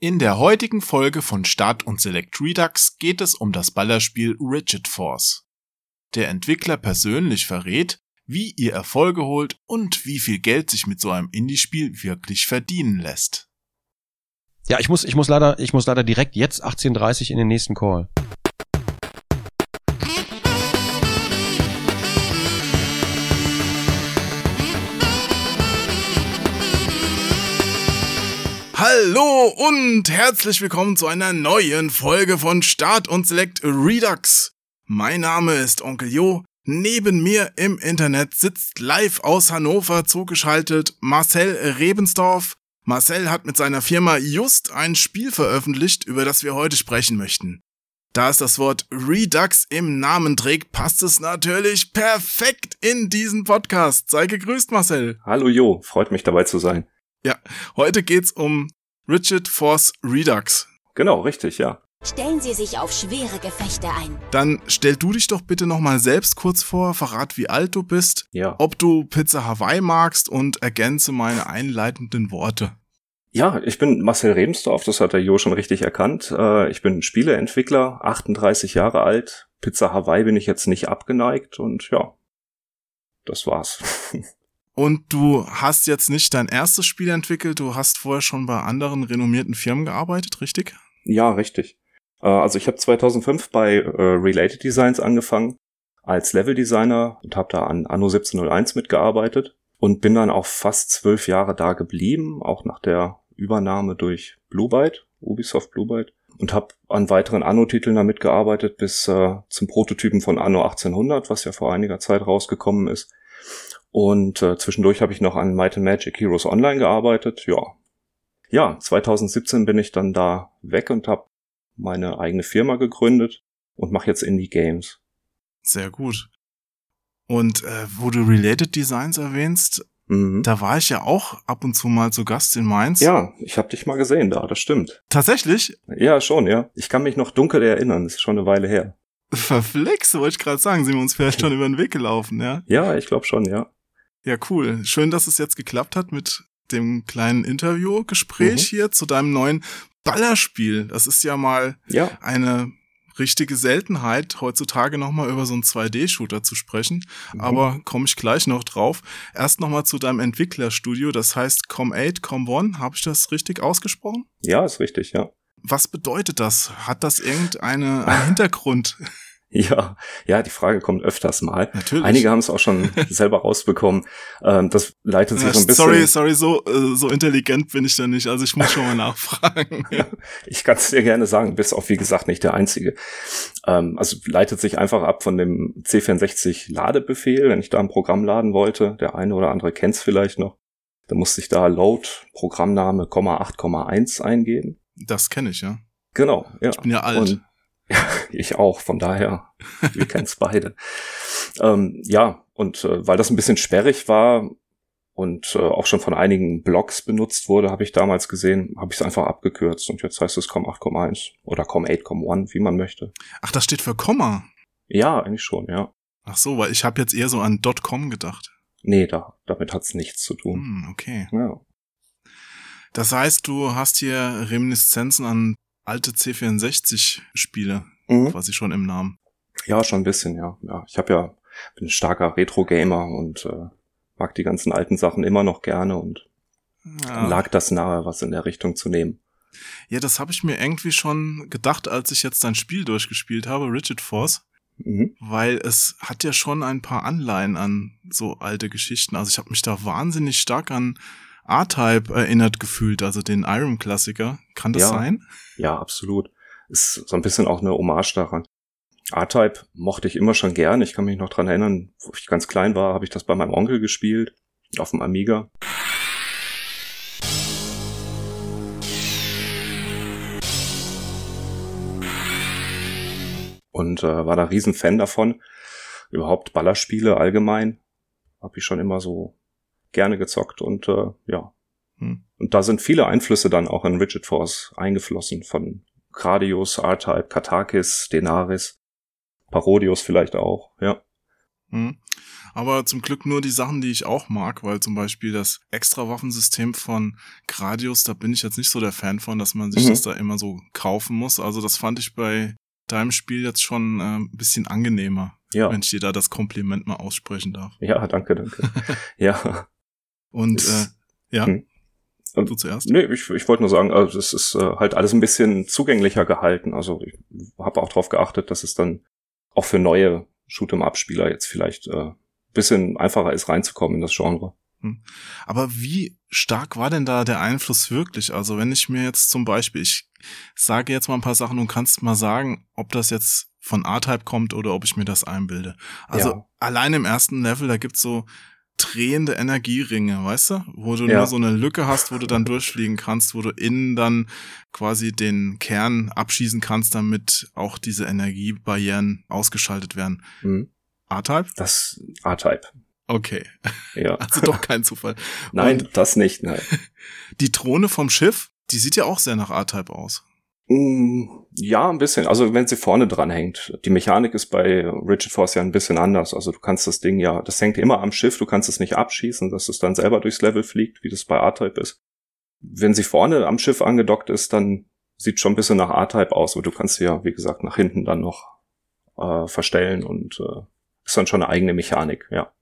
In der heutigen Folge von Start und Select Redux geht es um das Ballerspiel Rigid Force. Der Entwickler persönlich verrät, wie ihr Erfolge holt und wie viel Geld sich mit so einem Indie-Spiel wirklich verdienen lässt. Ja, ich muss, ich muss leider, ich muss leider direkt jetzt 18.30 in den nächsten Call. Hallo und herzlich willkommen zu einer neuen Folge von Start und Select Redux. Mein Name ist Onkel Jo. Neben mir im Internet sitzt live aus Hannover zugeschaltet Marcel Rebensdorf. Marcel hat mit seiner Firma just ein Spiel veröffentlicht, über das wir heute sprechen möchten. Da es das Wort Redux im Namen trägt, passt es natürlich perfekt in diesen Podcast. Sei gegrüßt, Marcel. Hallo Jo, freut mich dabei zu sein. Ja, heute geht's um Rigid Force Redux. Genau, richtig, ja. Stellen Sie sich auf schwere Gefechte ein. Dann stell du dich doch bitte nochmal selbst kurz vor, verrat wie alt du bist, Ja. ob du Pizza Hawaii magst und ergänze meine einleitenden Worte. Ja, ich bin Marcel Rebensdorf, das hat der Jo schon richtig erkannt. Äh, Ich bin Spieleentwickler, 38 Jahre alt. Pizza Hawaii bin ich jetzt nicht abgeneigt und ja, das war's. Und du hast jetzt nicht dein erstes Spiel entwickelt, du hast vorher schon bei anderen renommierten Firmen gearbeitet, richtig? ja, richtig. Äh, Also ich habe 2005 bei äh, Related Designs angefangen als Leveldesigner und habe da an Anno 1701 mitgearbeitet und bin dann auch fast zwölf Jahre da geblieben, auch nach der Übernahme durch Blue Byte, Ubisoft Blue Byte und habe an weiteren Anno-Titeln da mitgearbeitet bis äh, zum Prototypen von Anno 1800, was ja vor einiger Zeit rausgekommen ist. Und äh, zwischendurch habe ich noch an Might and Magic Heroes Online gearbeitet. Ja, ja, 2017 bin ich dann da weg und habe meine eigene Firma gegründet und mache jetzt Indie Games. Sehr gut. Und äh, wo du Related Designs erwähnst, Mhm. da war ich ja auch ab und zu mal zu Gast in Mainz. Ja, ich habe dich mal gesehen da, das stimmt. Tatsächlich? Ja, schon, ja. Ich kann mich noch dunkel erinnern, das ist schon eine Weile her. Verflixt, wollte ich gerade sagen, sind wir uns vielleicht schon über den Weg gelaufen, ja? Ja, ich glaube schon, ja. Ja, cool. Schön, dass es jetzt geklappt hat mit dem kleinen Interviewgespräch Mhm. hier zu deinem neuen Ballerspiel. Das ist ja mal Ja, eine richtige Seltenheit, heutzutage nochmal über so einen 2D-Shooter zu sprechen. Mhm. Aber komme ich gleich noch drauf. Erst nochmal zu deinem Entwicklerstudio, das heißt Com8, Com1. Habe ich das richtig ausgesprochen? ja, ist richtig, ja. Was bedeutet das? Hat das irgendeine einen Hintergrund? Ja, ja, die Frage kommt öfters mal. Natürlich. Einige haben es auch schon selber rausbekommen. Ähm, das leitet sich so ein bisschen. sorry, sorry, so, äh, so intelligent bin ich da nicht. Also ich muss schon mal nachfragen. Ich kann es dir gerne sagen, bist auch wie gesagt nicht der Einzige. Ähm, also leitet sich einfach ab von dem C64 Ladebefehl, wenn ich da ein Programm laden wollte. Der eine oder andere kennt es vielleicht noch. Da musste ich da Load Programmname 8,1 eingeben. Das kenne ich, ja. Genau, ja. Ich bin ja alt. Und, ja, ich auch, von daher, wir kennen es beide. Ähm, ja, und äh, weil das ein bisschen sperrig war und äh, auch schon von einigen Blogs benutzt wurde, habe ich damals gesehen, habe ich es einfach abgekürzt und jetzt heißt es COM 8,1 oder COM 8,1, wie man möchte. Ach, das steht für Komma. Ja, eigentlich schon, ja. Ach so, weil ich habe jetzt eher so an .com gedacht. Nee, da, damit hat's nichts zu tun. Hm, okay. Ja. Das heißt, du hast hier Reminiszenzen an alte C64-Spiele Mhm. quasi schon im Namen. ja, schon ein bisschen, ja. ja ich habe ja, bin ein starker Retro-Gamer und äh, mag die ganzen alten Sachen immer noch gerne und Ja, lag das nahe, was in der Richtung zu nehmen. ja das habe ich mir irgendwie schon gedacht, als ich jetzt dein Spiel durchgespielt habe, Rigid Force. Mhm. weil es hat ja schon ein paar Anleihen an so alte Geschichten. Also ich habe mich da wahnsinnig stark an R-Type erinnert gefühlt, also den Irem-Klassiker. Kann das Ja. sein? Ja, absolut. Ist so ein bisschen auch eine Hommage daran. R-Type mochte ich immer schon gern. Ich kann mich noch dran erinnern, wo ich ganz klein war, habe ich das bei meinem Onkel gespielt, auf dem Amiga. Und äh, war da riesen Fan davon. Überhaupt Ballerspiele allgemein. Habe ich schon immer so gerne gezockt und äh, ja. Hm. Und da sind viele Einflüsse dann auch in Rigid Force eingeflossen von Gradius, R-Type, Katakis, Denaris, Parodius vielleicht auch, ja. Hm. Aber zum Glück nur die Sachen, die ich auch mag, weil zum Beispiel das Extra-Waffensystem von Gradius, da bin ich jetzt nicht so der Fan von, dass man sich Mhm. das da immer so kaufen muss. Also das fand ich bei deinem Spiel jetzt schon äh, ein bisschen angenehmer, Ja, wenn ich dir da das Kompliment mal aussprechen darf. ja, danke, danke. ja, Und äh, Ist- ja, Hm. du zuerst. nee, ich, ich wollte nur sagen, also es ist äh, halt alles ein bisschen zugänglicher gehalten. Also ich habe auch darauf geachtet, dass es dann auch für neue Shoot'em-Up-Spieler jetzt vielleicht äh, bisschen einfacher ist, reinzukommen in das Genre. Aber wie stark war denn da der Einfluss wirklich? Also wenn ich mir jetzt zum Beispiel, ich sage jetzt mal ein paar Sachen und kannst mal sagen, ob das jetzt von A-Type kommt oder ob ich mir das einbilde. Also Ja. allein im ersten Level, da gibt's so drehende Energieringe, weißt du? Wo du Ja. nur so eine Lücke hast, wo du dann durchfliegen kannst, wo du innen dann quasi den Kern abschießen kannst, damit auch diese Energiebarrieren ausgeschaltet werden. Mhm. A-Type? Das A-Type. Okay. Ja. Also doch kein Zufall. Nein, Und- das nicht, nein. Die Drohne vom Schiff, die sieht ja auch sehr nach A-Type aus. Mm, Ja, ein bisschen. Also wenn sie vorne dran hängt. Die Mechanik ist bei Rigid Force ja ein bisschen anders. Also du kannst das Ding ja, das hängt immer am Schiff, du kannst es nicht abschießen, dass es dann selber durchs Level fliegt, wie das bei A-Type ist. Wenn sie vorne am Schiff angedockt ist, dann sieht schon ein bisschen nach A-Type aus, aber du kannst sie ja, wie gesagt, nach hinten dann noch äh, verstellen und äh, ist dann schon eine eigene Mechanik, ja.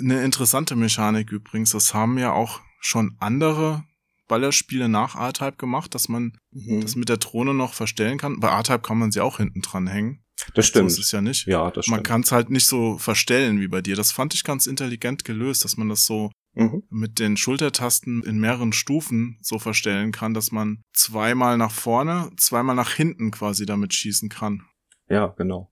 Eine interessante Mechanik übrigens, das haben ja auch schon andere Ballerspiele nach A-Type gemacht, dass man Mhm. das mit der Drohne noch verstellen kann. Bei A-Type kann man sie auch hinten dran hängen. Das So stimmt. ist es ja nicht. ja, das Man stimmt. kann es halt nicht so verstellen wie bei dir. Das fand ich ganz intelligent gelöst, dass man das so Mhm. mit den Schultertasten in mehreren Stufen so verstellen kann, dass man zweimal nach vorne, zweimal nach hinten quasi damit schießen kann. Ja, genau.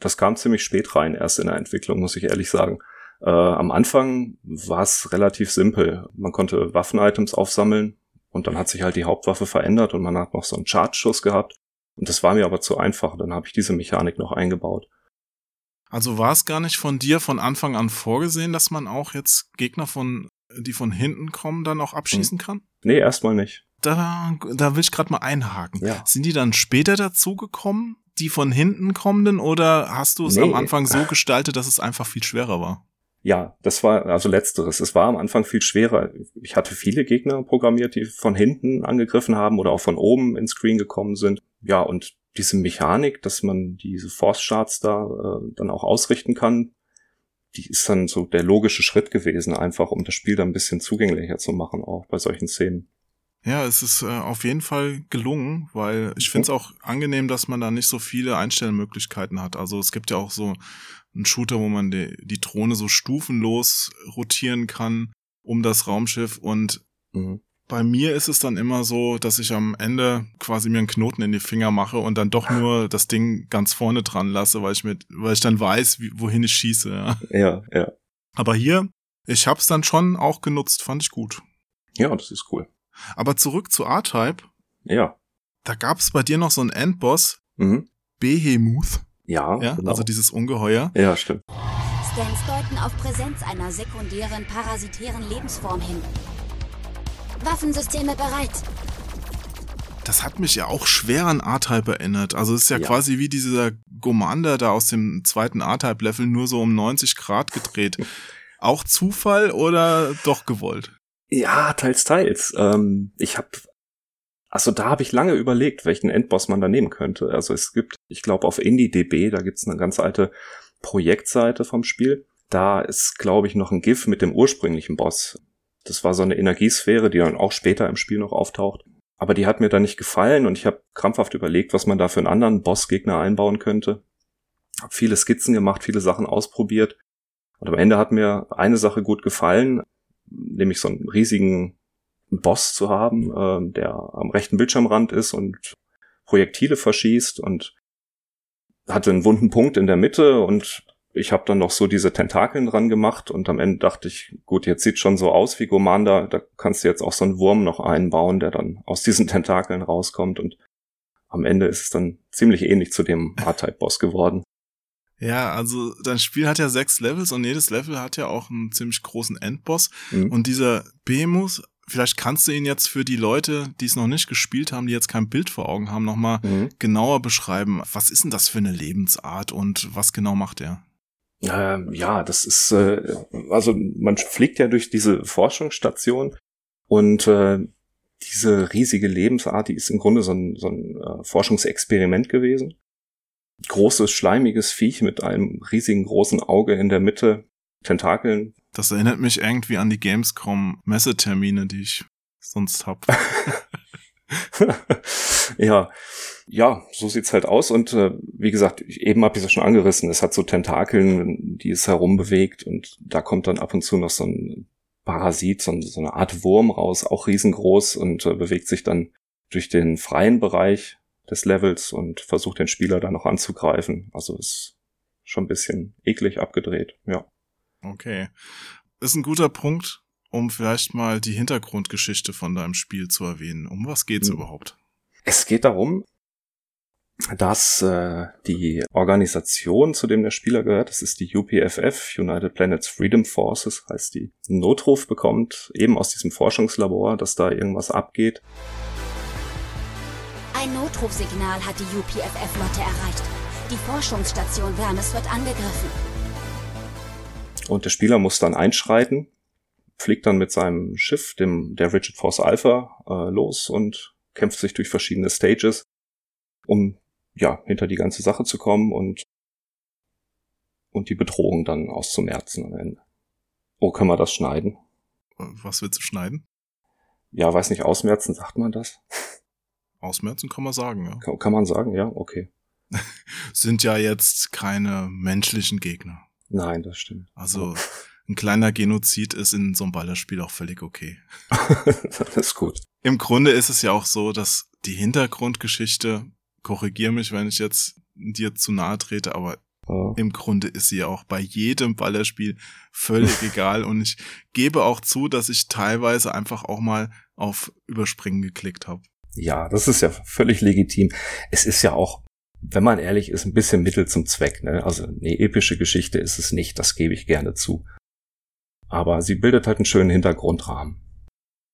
Das kam ziemlich spät rein, erst in der Entwicklung, muss ich ehrlich sagen. Äh, am Anfang war es relativ simpel. Man konnte Waffen-Items aufsammeln und dann hat sich halt die Hauptwaffe verändert und man hat noch so einen Charge-Schuss gehabt. Und das war mir aber zu einfach. Dann habe ich diese Mechanik noch eingebaut. Also war es gar nicht von dir von Anfang an vorgesehen, dass man auch jetzt Gegner von, die von hinten kommen, dann auch abschießen kann? Nee, erstmal nicht. Da, da will ich gerade mal einhaken. Ja. Sind die dann später dazugekommen, die von hinten kommenden, oder hast du es Nee. am Anfang so gestaltet, dass es einfach viel schwerer war? Ja, das war also letzteres. Es war am Anfang viel schwerer. Ich hatte viele Gegner programmiert, die von hinten angegriffen haben oder auch von oben ins Screen gekommen sind. Ja, und diese Mechanik, dass man diese Force Charts da äh, dann auch ausrichten kann, die ist dann so der logische Schritt gewesen, einfach um das Spiel dann ein bisschen zugänglicher zu machen, auch bei solchen Szenen. Ja, es ist äh, auf jeden Fall gelungen, weil ich finde es auch angenehm, dass man da nicht so viele Einstellmöglichkeiten hat. Also es gibt ja auch so einen Shooter, wo man die, die Drohne so stufenlos rotieren kann um das Raumschiff und Mhm. bei mir ist es dann immer so, dass ich am Ende quasi mir einen Knoten in die Finger mache und dann doch nur das Ding ganz vorne dran lasse, weil ich mit, weil ich dann weiß, wie, wohin ich schieße. Ja. Ja, ja. Aber hier, ich hab's dann schon auch genutzt, fand ich gut. Ja, das ist cool. Aber zurück zu R-Type. Ja. Da gab's bei dir noch so einen Endboss, Mhm. Behemoth, Ja, ja, genau. also dieses Ungeheuer. ja, stimmt. Scans deuten auf Präsenz einer sekundären parasitären Lebensform hin. Waffensysteme bereit. Das hat mich ja auch schwer an R-Type erinnert. Also es ist ja, Ja. quasi wie dieser Commander da aus dem zweiten R-Type-Level, nur so um 90 Grad gedreht. auch Zufall oder doch gewollt? Ja, teils, teils. Ähm, ich habe, also da habe ich lange überlegt, welchen Endboss man da nehmen könnte. Also es gibt, ich glaube auf IndieDB, da gibt's eine ganz alte Projektseite vom Spiel. Da ist, glaube ich, noch ein GIF mit dem ursprünglichen Boss. Das war so eine Energiesphäre, die dann auch später im Spiel noch auftaucht. Aber die hat mir dann nicht gefallen und ich habe krampfhaft überlegt, was man da für einen anderen Bossgegner einbauen könnte. Hab viele Skizzen gemacht, viele Sachen ausprobiert. Und am Ende hat mir eine Sache gut gefallen, nämlich so einen riesigen Boss zu haben, ähm, der am rechten Bildschirmrand ist und Projektile verschießt und hatte einen wunden Punkt in der Mitte und ich habe dann noch so diese Tentakeln dran gemacht und am Ende dachte ich, gut, jetzt sieht schon so aus wie Commander, da kannst du jetzt auch so einen Wurm noch einbauen, der dann aus diesen Tentakeln rauskommt und am Ende ist es dann ziemlich ähnlich zu dem R-Type-Boss geworden. Ja, also dein Spiel hat ja sechs Levels und jedes Level hat ja auch einen ziemlich großen Endboss. Mhm. Und dieser Behemoth, vielleicht kannst du ihn jetzt für die Leute, die es noch nicht gespielt haben, die jetzt kein Bild vor Augen haben, nochmal Mhm. genauer beschreiben. Was ist denn das für eine Lebensart und was genau macht er? Ähm, ja, das ist, äh, also man fliegt ja durch diese Forschungsstation und äh, diese riesige Lebensart, die ist im Grunde so ein, so ein äh, Forschungsexperiment gewesen. Großes, schleimiges Viech mit einem riesigen großen Auge in der Mitte, Tentakeln. Das erinnert mich irgendwie an die Gamescom-Messetermine, die ich sonst hab. ja, ja, so sieht's halt aus. Und äh, wie gesagt, eben habe ich es schon angerissen. Es hat so Tentakeln, die es herumbewegt und da kommt dann ab und zu noch so ein Parasit, so, so eine Art Wurm raus, auch riesengroß und äh, bewegt sich dann durch den freien Bereich des Levels und versucht den Spieler dann noch anzugreifen. Also ist schon ein bisschen eklig abgedreht, ja. Okay. Ist ein guter Punkt, um vielleicht mal die Hintergrundgeschichte von deinem Spiel zu erwähnen. Um was geht's hm. überhaupt? Es geht darum, dass äh, die Organisation, zu dem der Spieler gehört, das ist die UPFF, United Planets Freedom Forces, heißt die, einen Notruf bekommt, eben aus diesem Forschungslabor, dass da irgendwas abgeht. Ein Notrufsignal hat die UPFF-Lotte erreicht. Die Forschungsstation Vermes wird angegriffen. Und der Spieler muss dann einschreiten, fliegt dann mit seinem Schiff, dem der Richard Force Alpha, äh, los und kämpft sich durch verschiedene Stages, um ja, hinter die ganze Sache zu kommen und, und die Bedrohung dann auszumerzen am Ende. Oh, können wir das schneiden? Was willst du schneiden? Ja, weiß nicht, ausmerzen, sagt man das? Ausmerzen kann man sagen, ja. Kann, kann man sagen, ja, okay. Sind ja jetzt keine menschlichen Gegner. Nein, das stimmt. Also ein kleiner Genozid ist in so einem Ballerspiel auch völlig okay. das ist gut. Im Grunde ist es ja auch so, dass die Hintergrundgeschichte korrigier mich, wenn ich jetzt dir zu nahe trete, aber oh. im Grunde ist sie ja auch bei jedem Ballerspiel völlig egal. Und ich gebe auch zu, dass ich teilweise einfach auch mal auf Überspringen geklickt habe. Ja, das ist ja völlig legitim. Es ist ja auch, wenn man ehrlich ist, ein bisschen Mittel zum Zweck. Ne? Also eine epische Geschichte ist es nicht, das gebe ich gerne zu. Aber sie bildet halt einen schönen Hintergrundrahmen.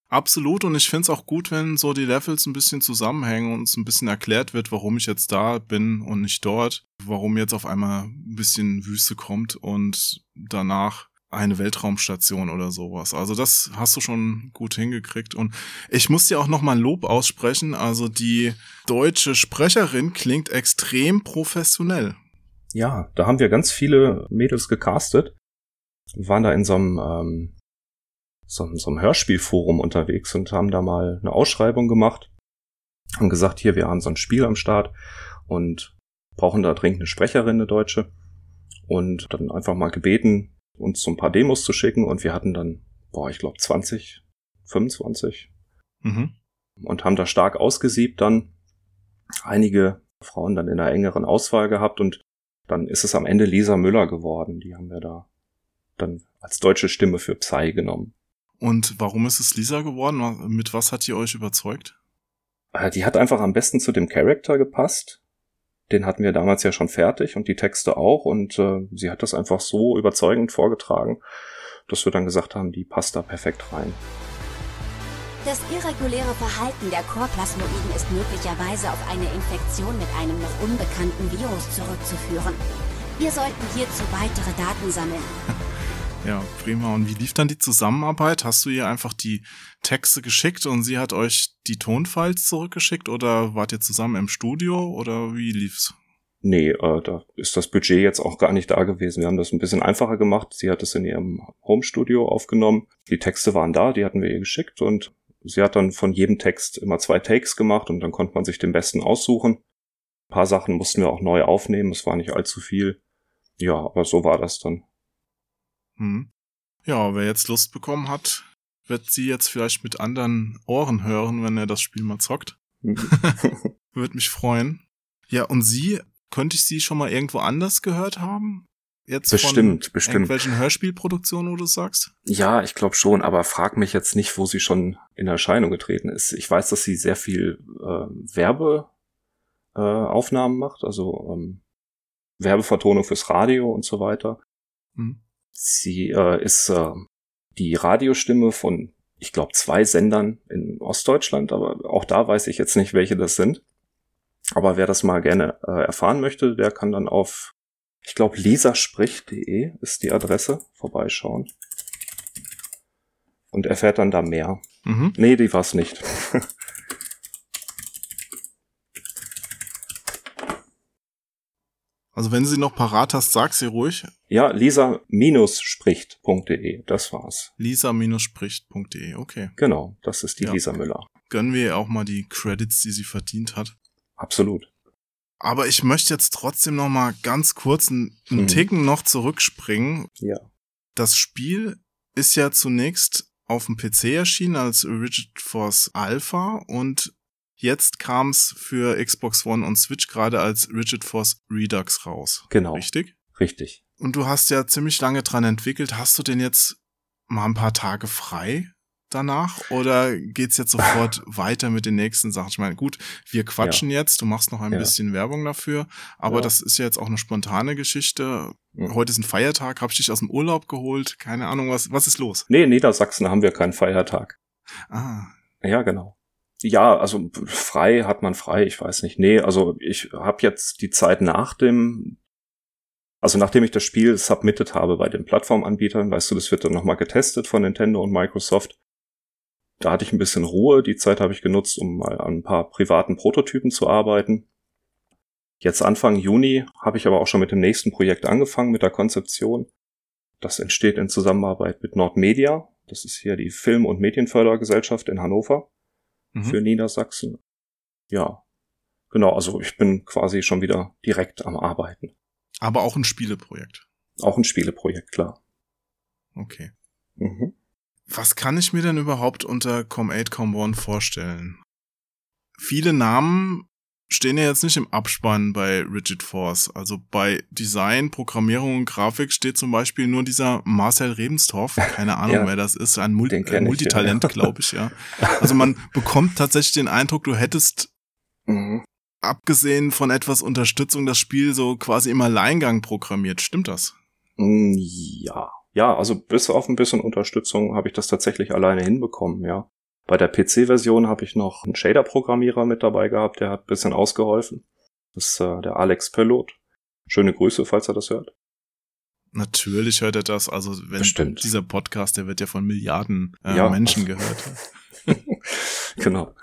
Absolut und ich finde es auch gut, wenn so die Levels ein bisschen zusammenhängen und es ein bisschen erklärt wird, warum ich jetzt da bin und nicht dort, warum jetzt auf einmal ein bisschen Wüste kommt und danach eine Weltraumstation oder sowas. Also das hast du schon gut hingekriegt und ich muss dir auch noch mal ein Lob aussprechen. Also die deutsche Sprecherin klingt extrem professionell. Ja, da haben wir ganz viele Mädels gecastet. Wir waren da in so einem ähm, so, so einem Hörspielforum unterwegs und haben da mal eine Ausschreibung gemacht und gesagt, hier, wir haben so ein Spiel am Start und brauchen da dringend eine Sprecherin, eine Deutsche. Und dann einfach mal gebeten, uns so ein paar Demos zu schicken und wir hatten dann, boah, ich glaube 20, 25 mhm. und haben da stark ausgesiebt dann einige Frauen dann in einer engeren Auswahl gehabt und dann ist es am Ende Lisa Müller geworden. Die haben wir da dann als deutsche Stimme für Psy genommen. Und warum ist es Lisa geworden? Mit was hat die euch überzeugt? Äh, die hat einfach am besten zu dem Charakter gepasst. Den hatten wir damals ja schon fertig und die Texte auch. Und äh, sie hat das einfach so überzeugend vorgetragen, dass wir dann gesagt haben, die passt da perfekt rein. Das irreguläre Verhalten der Chorplasmoiden ist möglicherweise auf eine Infektion mit einem noch unbekannten Virus zurückzuführen. Wir sollten hierzu weitere Daten sammeln. Ja, prima. Und wie lief dann die Zusammenarbeit? Hast du ihr einfach die Texte geschickt und sie hat euch die Tonfiles zurückgeschickt oder wart ihr zusammen im Studio oder wie lief's? Nee, äh, da ist das Budget jetzt auch gar nicht da gewesen. Wir haben das ein bisschen einfacher gemacht. Sie hat es in ihrem Home-Studio aufgenommen. Die Texte waren da, die hatten wir ihr geschickt und sie hat dann von jedem Text immer zwei Takes gemacht und dann konnte man sich den besten aussuchen. Ein paar Sachen mussten wir auch neu aufnehmen, es war nicht allzu viel. Ja, aber so war das dann. Hm. Ja, wer jetzt Lust bekommen hat, wird sie jetzt vielleicht mit anderen Ohren hören, wenn er das Spiel mal zockt. Mhm. Würde mich freuen. Ja, und sie, könnte ich sie schon mal irgendwo anders gehört haben? Jetzt bestimmt, von bestimmt. irgendwelchen Hörspielproduktionen, wo du sagst? Ja, ich glaube schon, aber frag mich jetzt nicht, wo sie schon in Erscheinung getreten ist. Ich weiß, dass sie sehr viel äh, Werbeaufnahmen äh, macht, also ähm, Werbevertonung fürs Radio und so weiter. Hm. Sie äh, ist äh, die Radiostimme von, ich glaube, zwei Sendern in Ostdeutschland, aber auch da weiß ich jetzt nicht, welche das sind. Aber wer das mal gerne äh, erfahren möchte, der kann dann auf Ich glaube, lisaspricht.de ist die Adresse. Vorbeischauen. Und erfährt dann da mehr. Mhm. Nee, die war's nicht. Also wenn sie noch parat hast, sag sie ruhig. ja, lisa-spricht.de. Das war's. lisa-spricht.de. Okay. Genau, das ist die Ja. Lisa Müller. Gönnen wir ihr auch mal die Credits, die sie verdient hat. Absolut. Aber ich möchte jetzt trotzdem noch mal ganz kurz einen, einen Mhm. Ticken noch zurückspringen. Ja. Das Spiel ist ja zunächst auf dem PC erschienen als Rigid Force Alpha und jetzt kam es für Xbox One und Switch gerade als Rigid Force Redux raus. Genau. Richtig? Richtig. Und du hast ja ziemlich lange dran entwickelt. Hast du denn jetzt mal ein paar Tage frei danach oder geht's jetzt sofort weiter mit den nächsten Sachen? Ich meine, gut, wir quatschen jetzt, du machst noch ein Ja. bisschen Werbung dafür, aber Ja. das ist ja jetzt auch eine spontane Geschichte. Heute ist ein Feiertag, hab ich dich aus dem Urlaub geholt, keine Ahnung, was was ist los? Nee, in Niedersachsen haben wir keinen Feiertag. Ah, Ja, genau. Ja, also frei hat man frei, ich weiß nicht. Nee, also ich habe jetzt die Zeit nach dem, also nachdem ich das Spiel submitted habe bei den Plattformanbietern, weißt du, das wird dann nochmal getestet von Nintendo und Microsoft. Da hatte ich ein bisschen Ruhe, die Zeit habe ich genutzt, um mal an ein paar privaten Prototypen zu arbeiten. Jetzt Anfang Juni habe ich aber auch schon mit dem nächsten Projekt angefangen, mit der Konzeption. Das entsteht in Zusammenarbeit mit Nordmedia. Das ist hier die Film- und Medienfördergesellschaft in Hannover mhm. für Niedersachsen. Ja, genau, also ich bin quasi schon wieder direkt am Arbeiten. aber auch ein Spieleprojekt. Auch ein Spieleprojekt, klar. Okay. Mhm. Was kann ich mir denn überhaupt unter Com8, Com1 vorstellen? Viele Namen stehen ja jetzt nicht im Abspann bei Rigid Force. Also bei Design, Programmierung und Grafik steht zum Beispiel nur dieser Marcel Rebenstorff. Keine Ahnung, Ja. wer das ist. Ein, Mul ich, Multitalent, ja. glaube ich, ja. Also man bekommt tatsächlich den Eindruck, du hättest Mhm. abgesehen von etwas Unterstützung das Spiel so quasi im Alleingang programmiert. Stimmt das? Mm, Ja. Ja, also bis auf ein bisschen Unterstützung habe ich das tatsächlich alleine hinbekommen, ja. Bei der PC-Version habe ich noch einen Shader-Programmierer mit dabei gehabt, der hat ein bisschen ausgeholfen. Das ist äh, der Alex Pellot. Schöne Grüße, falls er das hört. Natürlich hört er das. Also wenn Bestimmt. dieser Podcast, der wird ja von Milliarden äh, Ja. Menschen gehört. genau.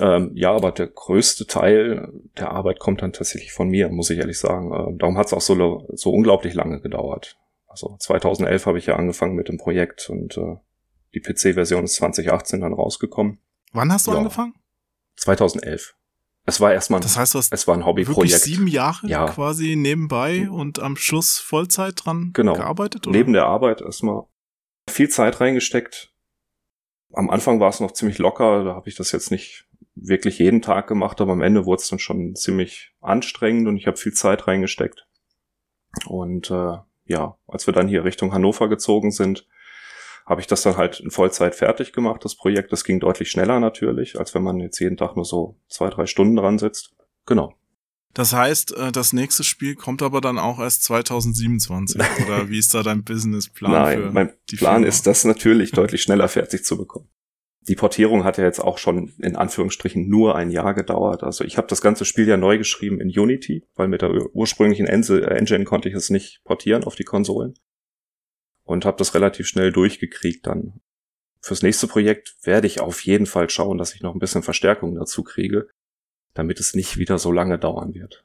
Ähm, ja, aber der größte Teil der Arbeit kommt dann tatsächlich von mir, muss ich ehrlich sagen. Ähm, darum hat es auch so, so unglaublich lange gedauert. Also 2011 habe ich ja angefangen mit dem Projekt und äh, die PC-Version ist 2018 dann rausgekommen. Wann hast du Ja. angefangen? 2011. Es war erstmal, Das heißt, du hast es war ein wirklich Hobbyprojekt. sieben Jahre Ja. quasi nebenbei und am Schluss Vollzeit dran Genau. gearbeitet? Oder? Neben der Arbeit erstmal viel Zeit reingesteckt. Am Anfang war es noch ziemlich locker, da habe ich das jetzt nicht wirklich jeden Tag gemacht, aber am Ende wurde es dann schon ziemlich anstrengend und ich habe viel Zeit reingesteckt. Und äh, ja, als wir dann hier Richtung Hannover gezogen sind, habe ich das dann halt in Vollzeit fertig gemacht, das Projekt. Das ging deutlich schneller natürlich, als wenn man jetzt jeden Tag nur so zwei, drei Stunden dran sitzt. Genau. Das heißt, äh, das nächste Spiel kommt aber dann auch erst 2027. oder wie ist da dein Businessplan? Nein, für mein Plan Firma? ist, das natürlich deutlich schneller fertig zu bekommen. Die Portierung hat ja jetzt auch schon in Anführungsstrichen nur ein Jahr gedauert. Also ich habe das ganze Spiel ja neu geschrieben in Unity, weil mit der ur- ursprünglichen Engine konnte ich es nicht portieren auf die Konsolen. Und habe das relativ schnell durchgekriegt dann. Fürs nächste Projekt werde ich auf jeden Fall schauen, dass ich noch ein bisschen Verstärkung dazu kriege, damit es nicht wieder so lange dauern wird.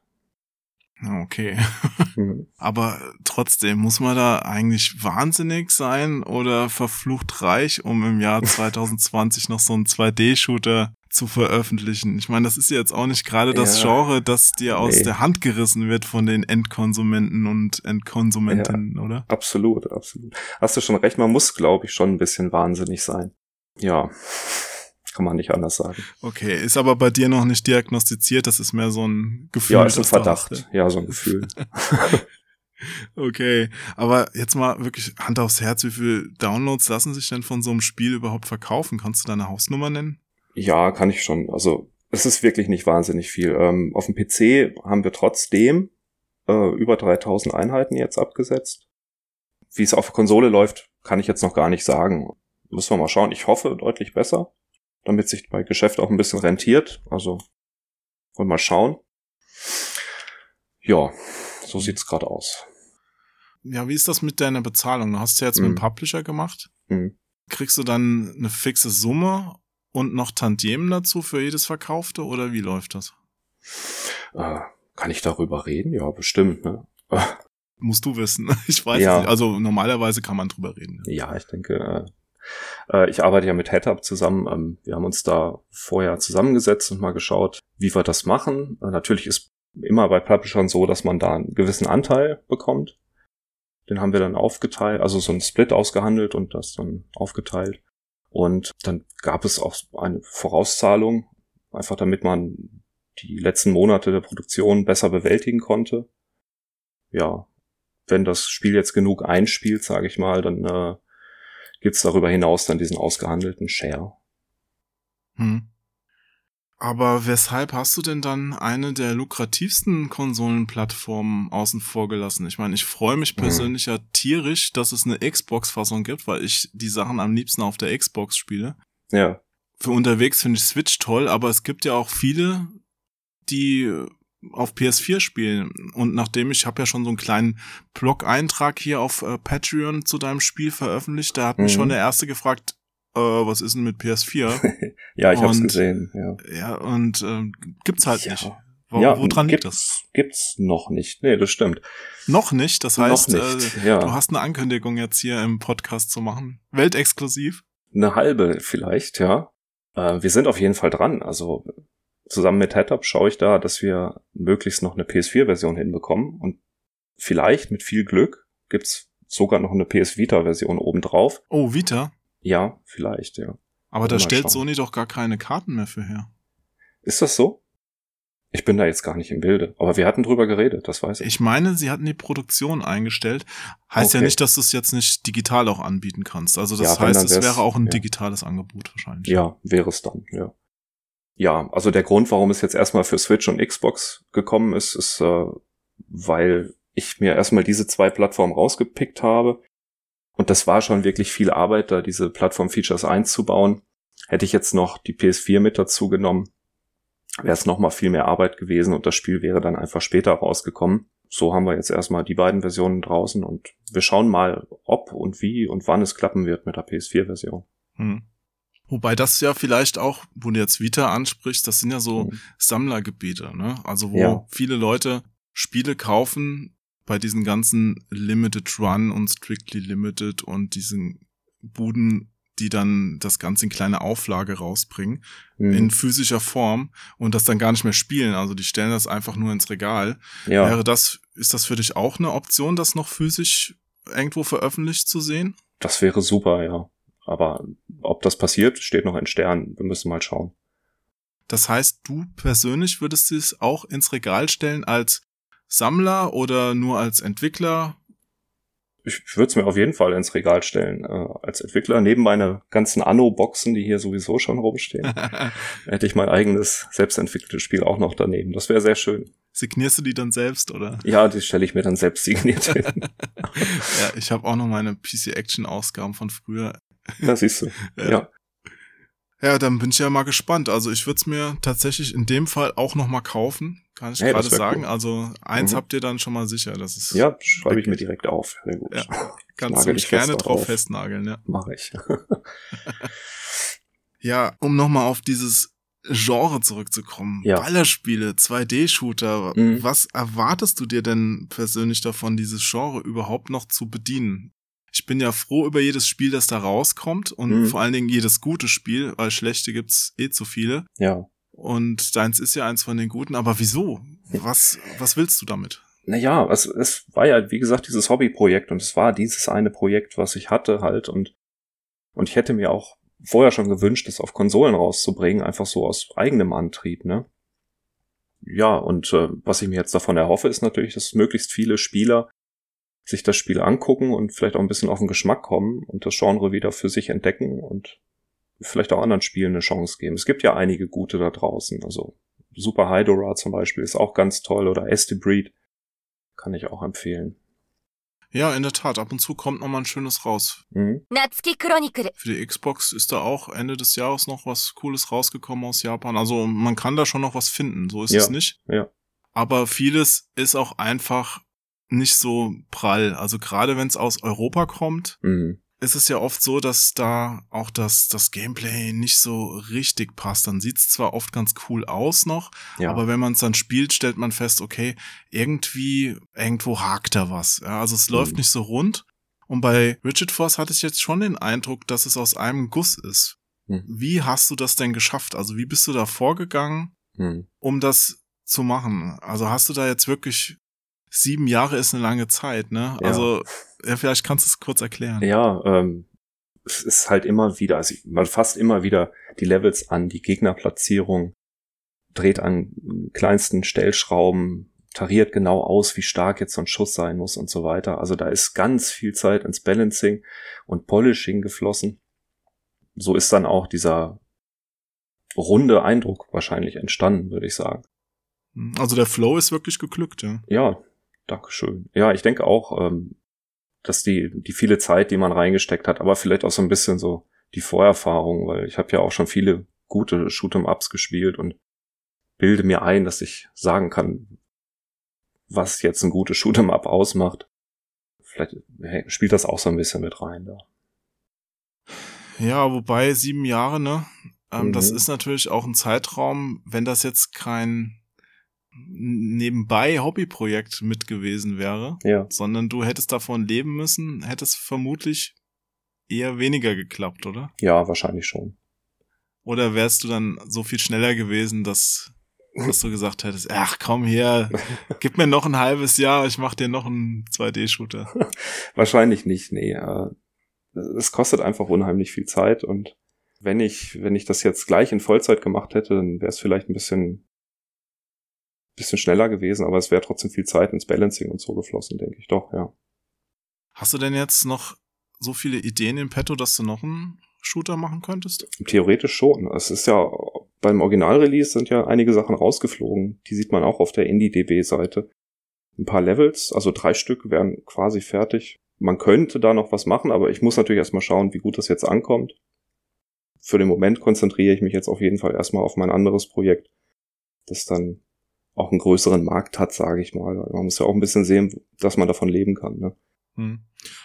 Okay. Mhm. Aber trotzdem, muss man da eigentlich wahnsinnig sein oder verflucht reich, um im Jahr 2020 noch so einen 2D-Shooter zu veröffentlichen? Ich meine, das ist ja jetzt auch nicht gerade das Ja. Genre, das dir aus Nee. der Hand gerissen wird von den Endkonsumenten und Endkonsumentinnen, oder? Absolut, absolut. Hast du schon recht, man muss, glaube ich, schon ein bisschen wahnsinnig sein. Ja, kann man nicht anders sagen. Okay, ist aber bei dir noch nicht diagnostiziert, das ist mehr so ein Gefühl. Ja, ist ein Verdacht. hast, Ja, so ein Gefühl. Okay, aber jetzt mal wirklich Hand aufs Herz, wie viel Downloads lassen sich denn von so einem Spiel überhaupt verkaufen? Kannst du deine Hausnummer nennen? Ja, kann ich schon. Also es ist wirklich nicht wahnsinnig viel. Ähm, auf dem PC haben wir trotzdem äh, über 3000 Einheiten jetzt abgesetzt. Wie es auf der Konsole läuft, kann ich jetzt noch gar nicht sagen. Müssen wir mal schauen. Ich hoffe deutlich besser, damit sich bei Geschäft auch ein bisschen rentiert. Also wollen wir mal schauen. Ja, so sieht's gerade aus. Ja, wie ist das mit deiner Bezahlung? Du hast ja jetzt Mhm. mit dem Publisher gemacht. Hm. Kriegst du dann eine fixe Summe und noch Tantiemen dazu für jedes Verkaufte oder wie läuft das? Äh, kann ich darüber reden? Ja, bestimmt, ne? Musst du wissen. Ich weiß Ja. nicht. Also normalerweise kann man drüber reden. Ja, ich denke, äh, äh, ich arbeite ja mit HeadUp zusammen. Ähm, wir haben uns da vorher zusammengesetzt und mal geschaut, wie wir das machen. Äh, natürlich ist immer bei Publishern so, dass man da einen gewissen Anteil bekommt. Den haben wir dann aufgeteilt, also so einen Split ausgehandelt und das dann aufgeteilt. Und dann gab es auch eine Vorauszahlung, einfach damit man die letzten Monate der Produktion besser bewältigen konnte. Ja, wenn das Spiel jetzt genug einspielt, sage ich mal, dann äh, gibt's darüber hinaus dann diesen ausgehandelten Share. Hm. Aber weshalb hast du denn dann eine der lukrativsten Konsolenplattformen außen vor gelassen? Ich meine, ich freue mich Mhm. persönlich ja tierisch, dass es eine Xbox-Fassung gibt, weil ich die Sachen am liebsten auf der Xbox spiele. Ja, Für unterwegs finde ich Switch toll, aber es gibt ja auch viele, die auf PS4 spielen. Und nachdem ich habe ja schon so einen kleinen Blog-Eintrag hier auf äh, Patreon zu deinem Spiel veröffentlicht, da hat mich Mhm. schon der erste gefragt, äh, was ist denn mit PS4? ja, ich Und- gesehen. Ja, Ja, und ähm, gibt's halt Ja. nicht. Wo, ja woran liegt das? Gibt's noch nicht. Nee, das stimmt. Noch nicht. Das heißt, nicht. Äh, ja. du hast eine Ankündigung jetzt hier im Podcast zu machen. Weltexklusiv. Eine halbe vielleicht, ja. Äh, wir sind auf jeden Fall dran. Also zusammen mit HeadUp schaue ich da, dass wir möglichst noch eine PS4-Version hinbekommen. Und vielleicht mit viel Glück gibt's sogar noch eine PS Vita-Version obendrauf. Oh, Vita. Ja, vielleicht, ja. Aber da stellt schauen. Sony doch gar keine Karten mehr für her. Ist das so? Ich bin da jetzt gar nicht im Bilde. Aber wir hatten drüber geredet, das weiß ich. Ich meine, sie hatten die Produktion eingestellt. Heißt ja Okay. nicht, dass du es jetzt nicht digital auch anbieten kannst. Also das Ja, heißt, es wäre auch ein ja. digitales Angebot wahrscheinlich. Ja, wäre es dann, ja. Ja, also der Grund, warum es jetzt erstmal für Switch und Xbox gekommen ist, ist, äh, weil ich mir erstmal diese zwei Plattformen rausgepickt habe. Und das war schon wirklich viel Arbeit, da diese Plattform-Features einzubauen. Hätte ich jetzt noch die PS4 mit dazu genommen, wäre es nochmal viel mehr Arbeit gewesen und das Spiel wäre dann einfach später rausgekommen. So haben wir jetzt erstmal die beiden Versionen draußen und wir schauen mal, ob und wie und wann es klappen wird mit der PS4-Version. Hm. Wobei das ja vielleicht auch, wo du jetzt Vita ansprichst, das sind ja so Mhm. Sammlergebiete, ne? Also wo Ja. viele Leute Spiele kaufen bei diesen ganzen Limited Run und Strictly Limited und diesen Buden, die dann das Ganze in kleine Auflage rausbringen, Mhm. in physischer Form und das dann gar nicht mehr spielen. Also die stellen das einfach nur ins Regal. ja. Wäre das, ist das für dich auch eine Option, das noch physisch irgendwo veröffentlicht zu sehen? Das wäre super, ja. Aber ob das passiert, steht noch in Sternen. Wir müssen mal schauen. Das heißt, du persönlich würdest es auch ins Regal stellen als Sammler oder nur als Entwickler? Ich würde es mir auf jeden Fall ins Regal stellen. Äh, als Entwickler, neben meiner ganzen Anno-Boxen, die hier sowieso schon rumstehen, hätte ich mein eigenes selbstentwickeltes Spiel auch noch daneben. Das wäre sehr schön. Signierst du die dann selbst oder? Ja, die stelle ich mir dann selbst signiert hin. ja, ich habe auch noch meine PC Action Ausgaben von früher. Da siehst du. Ja. Ja. Dann bin ich ja mal gespannt. Also ich würde es mir tatsächlich in dem Fall auch noch mal kaufen, kann ich Hey, gerade sagen. cool. Also eins Mhm. habt ihr dann schon mal sicher. Das ist Ja, schreibe ich mir direkt auf. Sehr gut. Ja. kannst du mich gerne drauf darauf. festnageln. Ja. Mache ich. Ja, um nochmal auf dieses Genre zurückzukommen. Ja. Ballerspiele, 2D-Shooter. Mhm. Was erwartest du dir denn persönlich davon, dieses Genre überhaupt noch zu bedienen? Ich bin ja froh über jedes Spiel, das da rauskommt und Mhm. vor allen Dingen jedes gute Spiel, weil schlechte gibt's eh zu viele. Ja. Und deins ist ja eins von den guten, aber wieso? Was, was willst du damit? Naja, es, es war ja, wie gesagt, dieses Hobbyprojekt und es war dieses eine Projekt, was ich hatte halt und, und ich hätte mir auch vorher schon gewünscht, das auf Konsolen rauszubringen, einfach so aus eigenem Antrieb, ne? Ja, und äh, was ich mir jetzt davon erhoffe, ist natürlich, dass möglichst viele Spieler sich das Spiel angucken und vielleicht auch ein bisschen auf den Geschmack kommen und das Genre wieder für sich entdecken und vielleicht auch anderen Spielen eine Chance geben. Es gibt ja einige gute da draußen. Also Super Hydora zum Beispiel ist auch ganz toll oder Estibreed kann ich auch empfehlen. Ja, in der Tat. Ab und zu kommt noch mal ein schönes raus. Mhm. Für die Xbox ist da auch Ende des Jahres noch was Cooles rausgekommen aus Japan. Also man kann da schon noch was finden. So ist ja, es nicht. Ja. Aber vieles ist auch einfach nicht so prall. Also gerade wenn es aus Europa kommt, Mhm. ist es ja oft so, dass da auch das, das Gameplay nicht so richtig passt. Dann sieht's zwar oft ganz cool aus noch, Ja. aber wenn man es dann spielt, stellt man fest, okay, irgendwie, irgendwo hakt da was. Ja, also es läuft Mhm. nicht so rund. Und bei Rigid Force hatte ich jetzt schon den Eindruck, dass es aus einem Guss ist. Mhm. Wie hast du das denn geschafft? Also wie bist du da vorgegangen, Mhm. um das zu machen? Also hast du da jetzt wirklich sieben Jahre ist eine lange Zeit, ne? Ja. Also ja, vielleicht kannst du es kurz erklären. Ja, ähm, es ist halt immer wieder, also man fasst immer wieder die Levels an, die Gegnerplatzierung, dreht an kleinsten Stellschrauben, tariert genau aus, wie stark jetzt so ein Schuss sein muss und so weiter. Also da ist ganz viel Zeit ins Balancing und Polishing geflossen. So ist dann auch dieser runde Eindruck wahrscheinlich entstanden, würde ich sagen. Also der Flow ist wirklich geglückt, ja. Ja, Dankeschön. Ja, ich denke auch, ähm, dass die, die viele Zeit, die man reingesteckt hat, aber vielleicht auch so ein bisschen so die Vorerfahrung, weil ich habe ja auch schon viele gute Shoot'em-Ups gespielt und bilde mir ein, dass ich sagen kann, was jetzt ein gutes Shoot'em-Up ausmacht. Vielleicht hey, spielt das auch so ein bisschen mit rein da. Ja, wobei sieben Jahre, ne? Ähm, Mhm. Das ist natürlich auch ein Zeitraum, wenn das jetzt kein nebenbei Hobbyprojekt mit gewesen wäre, Ja, sondern du hättest davon leben müssen, hätte es vermutlich eher weniger geklappt, oder? ja, wahrscheinlich schon. Oder wärst du dann so viel schneller gewesen, dass, dass du gesagt hättest, ach komm her, gib mir noch ein halbes Jahr, ich mach dir noch einen 2D-Shooter. Wahrscheinlich nicht, nee. äh, Es kostet einfach unheimlich viel Zeit und wenn ich, wenn ich das jetzt gleich in Vollzeit gemacht hätte, dann wäre es vielleicht ein bisschen, bisschen schneller gewesen, aber es wäre trotzdem viel Zeit ins Balancing und so geflossen, denke ich doch, ja. Hast du denn jetzt noch so viele Ideen im Petto, dass du noch einen Shooter machen könntest? Theoretisch schon. Es ist ja, beim Originalrelease sind ja einige Sachen rausgeflogen. Die sieht man auch auf der IndieDB-Seite. Ein paar Levels, also drei Stück wären quasi fertig. Man könnte da noch was machen, aber ich muss natürlich erstmal schauen, wie gut das jetzt ankommt. Für den Moment konzentriere ich mich jetzt auf jeden Fall erstmal auf mein anderes Projekt, das dann auch einen größeren Markt hat, sage ich mal. Man muss ja auch ein bisschen sehen, dass man davon leben kann. Ne? Hm.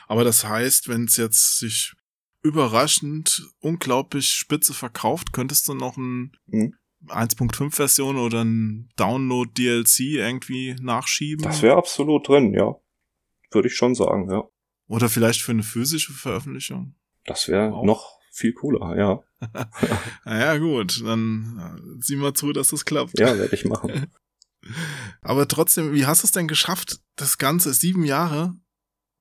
Aber das heißt, wenn es jetzt sich überraschend unglaublich spitze verkauft, könntest du noch ein Mhm. 1.5 Version oder ein Download DLC irgendwie nachschieben? Das wäre absolut drin, ja. Würde ich schon sagen, ja. oder vielleicht für eine physische Veröffentlichung? Das wäre Auch. noch viel cooler, ja. Naja, gut, dann äh, sieh mal zu, dass das klappt. Ja, werde ich machen. Aber trotzdem, wie hast du es denn geschafft, das Ganze sieben Jahre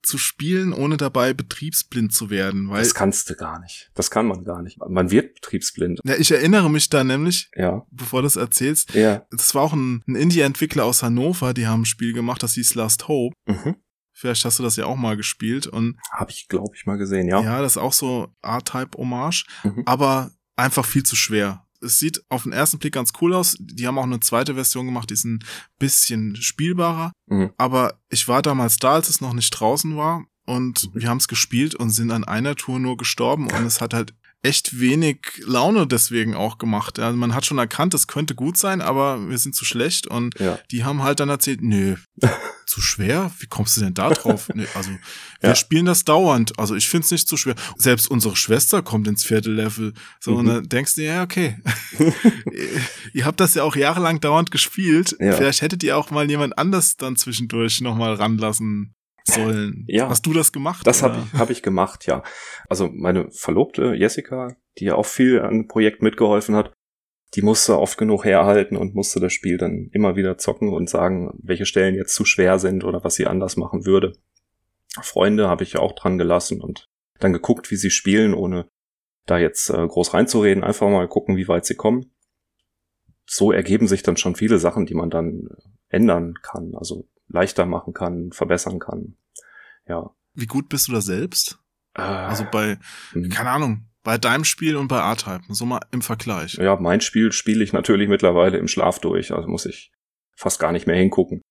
zu spielen, ohne dabei betriebsblind zu werden? Weil Das kannst du gar nicht. Das kann man gar nicht. Man wird betriebsblind. ja, ich erinnere mich da nämlich, Ja, bevor du es erzählst, ja. das war auch ein, ein Indie-Entwickler aus Hannover, die haben ein Spiel gemacht, das hieß Last Hope. Mhm. Vielleicht hast du das ja auch mal gespielt. Und Habe ich, glaube ich, mal gesehen, ja. ja, das ist auch so A-Type-Hommage, Mhm. aber einfach viel zu schwer. Es sieht auf den ersten Blick ganz cool aus. Die haben auch eine zweite Version gemacht, die ist ein bisschen spielbarer. Mhm. Aber ich war damals da, als es noch nicht draußen war. Und wir haben es gespielt und sind an einer Tour nur gestorben. Und es hat halt echt wenig Laune deswegen auch gemacht. Also man hat schon erkannt, es könnte gut sein, aber wir sind zu schlecht. Und Ja. die haben halt dann erzählt, nö, zu schwer? Wie kommst du denn da drauf? nee, also wir Ja. spielen das dauernd. Also ich find's nicht zu schwer. Selbst unsere Schwester kommt ins vierte Level. So, und Mhm. dann denkst du, ja, okay. ihr habt das ja auch jahrelang dauernd gespielt. Ja. Vielleicht hättet ihr auch mal jemand anders dann zwischendurch nochmal ranlassen sollen. Ja. Hast du das gemacht? Das habe ich, hab ich gemacht, ja. Also meine Verlobte Jessica, die ja auch viel an dem Projekt mitgeholfen hat, die musste oft genug herhalten und musste das Spiel dann immer wieder zocken und sagen, welche Stellen jetzt zu schwer sind oder was sie anders machen würde. Freunde habe ich auch dran gelassen und dann geguckt, wie sie spielen, ohne da jetzt äh, groß reinzureden. Einfach mal gucken, wie weit sie kommen. So ergeben sich dann schon viele Sachen, die man dann ändern kann, also leichter machen kann, verbessern kann. Ja. Wie gut bist du da selbst? Äh, Also bei, hm. keine Ahnung, bei deinem Spiel und bei A-Type. So mal im Vergleich. Ja, mein Spiel spiele ich natürlich mittlerweile im Schlaf durch, also muss ich fast gar nicht mehr hingucken.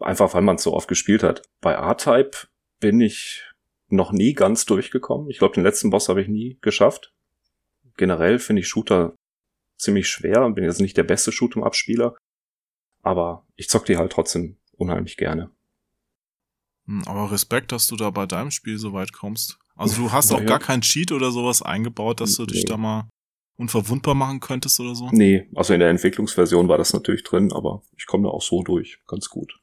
Einfach weil man es so oft gespielt hat. Bei R-Type bin ich noch nie ganz durchgekommen. Ich glaube, den letzten Boss habe ich nie geschafft. Generell finde ich Shooter ziemlich schwer, bin jetzt nicht der beste Shoot'em-Up-Spieler, aber ich zock die halt trotzdem unheimlich gerne. Hm, Aber Respekt, dass du da bei deinem Spiel so weit kommst. Also du hast auch Ja. gar keinen Cheat oder sowas eingebaut, dass du dich Nee. da mal unverwundbar machen könntest oder so? Nee, also in der Entwicklungsversion war das natürlich drin, aber ich komme da auch so durch, ganz gut.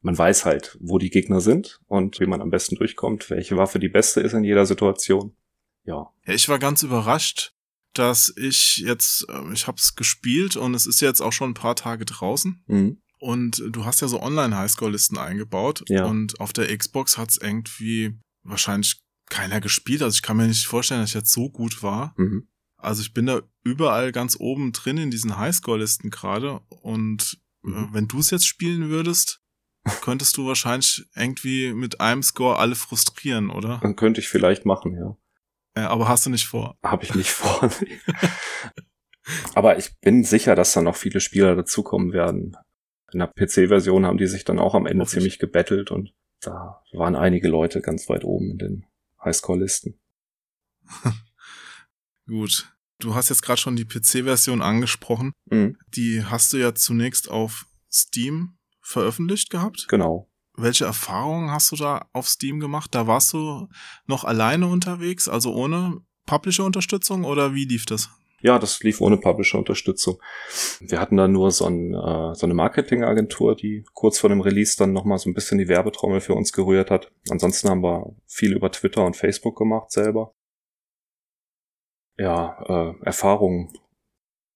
Man weiß halt, wo die Gegner sind und wie man am besten durchkommt, welche Waffe die beste ist in jeder Situation. Ja, Ja, ich war ganz überrascht, dass ich jetzt, äh, ich habe es gespielt und es ist jetzt auch schon ein paar Tage draußen. mhm. Und du hast ja so Online-Highscore-Listen eingebaut. Ja. Und auf der Xbox hat es irgendwie wahrscheinlich keiner gespielt. Also ich kann mir nicht vorstellen, dass ich jetzt so gut war. Mhm. Also ich bin da überall ganz oben drin in diesen Highscore-Listen gerade. Und äh, Mhm. wenn du es jetzt spielen würdest, könntest du wahrscheinlich irgendwie mit einem Score alle frustrieren, oder? dann könnte ich vielleicht machen, ja. Äh, aber hast du nicht vor. Habe ich nicht vor. Aber ich bin sicher, dass da noch viele Spieler dazukommen werden. In der PC-Version haben die sich dann auch am Ende Hoffe ich. ziemlich gebettelt und da waren einige Leute ganz weit oben in den Highscore-Listen. Gut. Du hast jetzt gerade schon die PC-Version angesprochen. Mhm. Die hast du ja zunächst auf Steam veröffentlicht gehabt. Genau. Welche Erfahrungen hast du da auf Steam gemacht? Da warst du noch alleine unterwegs, also ohne Publisher-Unterstützung oder wie lief das? Ja, das lief ohne Publisher-Unterstützung. Wir hatten da nur so, ein, äh, so eine Marketingagentur, die kurz vor dem Release dann nochmal so ein bisschen die Werbetrommel für uns gerührt hat. Ansonsten haben wir viel über Twitter und Facebook gemacht selber. Ja, äh, Erfahrungen.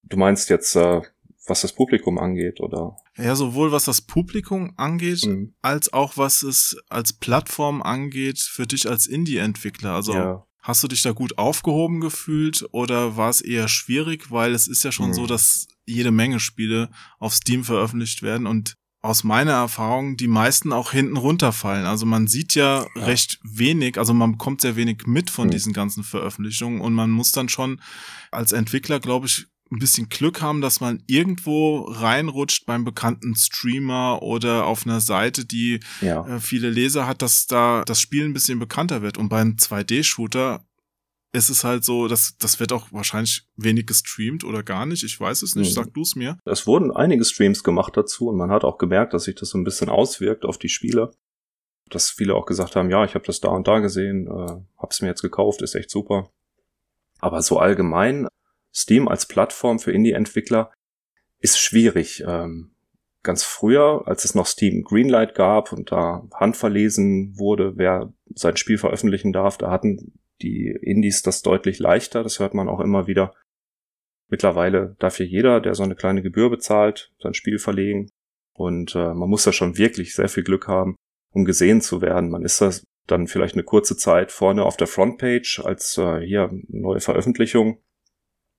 Du meinst jetzt, äh, was das Publikum angeht, oder? Ja, sowohl was das Publikum angeht, Mhm. als auch was es als Plattform angeht für dich als Indie-Entwickler. Also ja. Hast du dich da gut aufgehoben gefühlt oder war es eher schwierig, weil es ist ja schon Hm. so, dass jede Menge Spiele auf Steam veröffentlicht werden und aus meiner Erfahrung die meisten auch hinten runterfallen. Also man sieht ja, Ja. recht wenig, also man bekommt sehr wenig mit von Hm. diesen ganzen Veröffentlichungen und man muss dann schon als Entwickler, glaube ich, ein bisschen Glück haben, dass man irgendwo reinrutscht beim bekannten Streamer oder auf einer Seite, die Ja. äh, viele Leser hat, dass da das Spiel ein bisschen bekannter wird. Und beim 2D-Shooter ist es halt so, dass das wird auch wahrscheinlich wenig gestreamt oder gar nicht. Ich weiß es nicht. Mhm. Sag du es mir. Es wurden einige Streams gemacht dazu und man hat auch gemerkt, dass sich das so ein bisschen auswirkt auf die Spieler. Dass viele auch gesagt haben, ja, ich habe das da und da gesehen, äh, hab's mir jetzt gekauft, ist echt super. Aber so allgemein, Steam als Plattform für Indie-Entwickler ist schwierig. Ähm, ganz früher, als es noch Steam Greenlight gab und da handverlesen wurde, wer sein Spiel veröffentlichen darf, da hatten die Indies das deutlich leichter. Das hört man auch immer wieder. Mittlerweile darf hier jeder, der so eine kleine Gebühr bezahlt, sein Spiel verlegen. Und äh, man muss da schon wirklich sehr viel Glück haben, um gesehen zu werden. Man ist das dann vielleicht eine kurze Zeit vorne auf der Frontpage als äh, hier neue Veröffentlichung,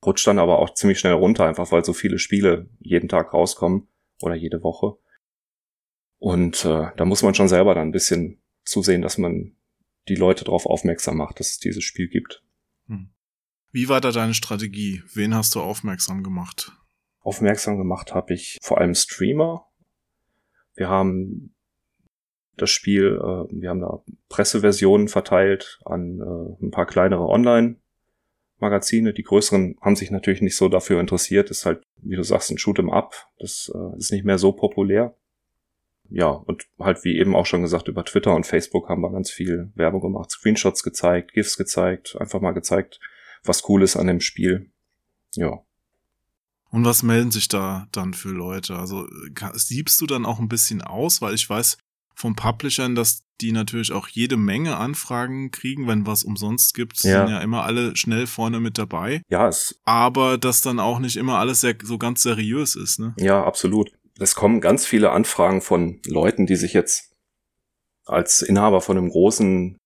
rutscht dann aber auch ziemlich schnell runter, einfach weil so viele Spiele jeden Tag rauskommen oder jede Woche. Und äh, da muss man schon selber dann ein bisschen zusehen, dass man die Leute darauf aufmerksam macht, dass es dieses Spiel gibt. Wie war da deine Strategie? Wen hast du aufmerksam gemacht? Aufmerksam gemacht habe ich vor allem Streamer. Wir haben das Spiel, äh, wir haben da Presseversionen verteilt an äh, ein paar kleinere Online-Magazine. Die größeren haben sich natürlich nicht so dafür interessiert. Ist halt, wie du sagst, ein Shoot'em Up. Das äh, ist nicht mehr so populär. Ja, und halt wie eben auch schon gesagt, über Twitter und Facebook haben wir ganz viel Werbung gemacht, Screenshots gezeigt, GIFs gezeigt, einfach mal gezeigt, was cool ist an dem Spiel. Ja. Und was melden sich da dann für Leute? Also siebst du dann auch ein bisschen aus, weil ich weiß von Publishern, dass die natürlich auch jede Menge Anfragen kriegen, wenn was umsonst gibt, Ja. sind ja immer alle schnell vorne mit dabei. Ja, es Aber dass dann auch nicht immer alles sehr, so ganz seriös ist, ne? Ja, absolut. Es kommen ganz viele Anfragen von Leuten, die sich jetzt als Inhaber von einem großen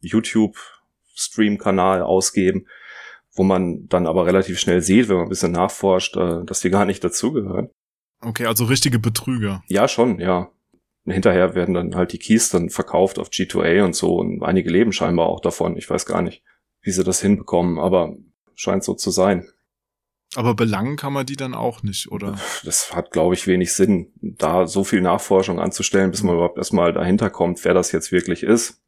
YouTube-Stream-Kanal ausgeben, wo man dann aber relativ schnell sieht, wenn man ein bisschen nachforscht, äh, dass die gar nicht dazugehören. Okay, also richtige Betrüger. Ja, schon, ja. Hinterher werden dann halt die Keys dann verkauft auf G2A und so und einige leben scheinbar auch davon. Ich weiß gar nicht, wie sie das hinbekommen, aber scheint so zu sein. Aber belangen kann man die dann auch nicht, oder? das hat, glaube ich, wenig Sinn, da so viel Nachforschung anzustellen, bis man überhaupt erstmal dahinter kommt, wer das jetzt wirklich ist.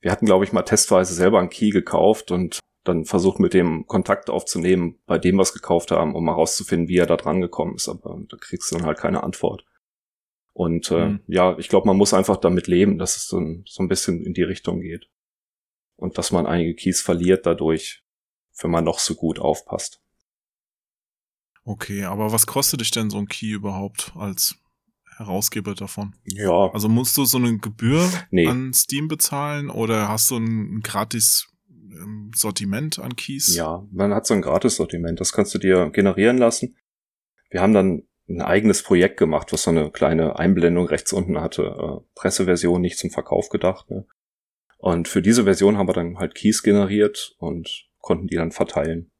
Wir hatten, glaube ich, mal testweise selber einen Key gekauft und dann versucht mit dem Kontakt aufzunehmen, bei dem wir es gekauft haben, um mal rauszufinden, wie er da dran gekommen ist. Aber da kriegst du dann halt keine Antwort. Und äh, Mhm. ja, ich glaube, man muss einfach damit leben, dass es so ein, so ein bisschen in die Richtung geht. Und dass man einige Keys verliert dadurch, wenn man noch so gut aufpasst. Okay, aber was kostet dich denn so ein Key überhaupt als Herausgeber davon? Ja, Also musst du so eine Gebühr Nee. an Steam bezahlen oder hast du ein gratis ähm, Sortiment an Keys? Ja, man hat so ein Gratis-Sortiment, das kannst du dir generieren lassen. Wir haben dann ein eigenes Projekt gemacht, was so eine kleine Einblendung rechts unten hatte. Äh, Presseversion, nicht zum Verkauf gedacht. Ne? Und für diese Version haben wir dann halt Keys generiert und konnten die dann verteilen.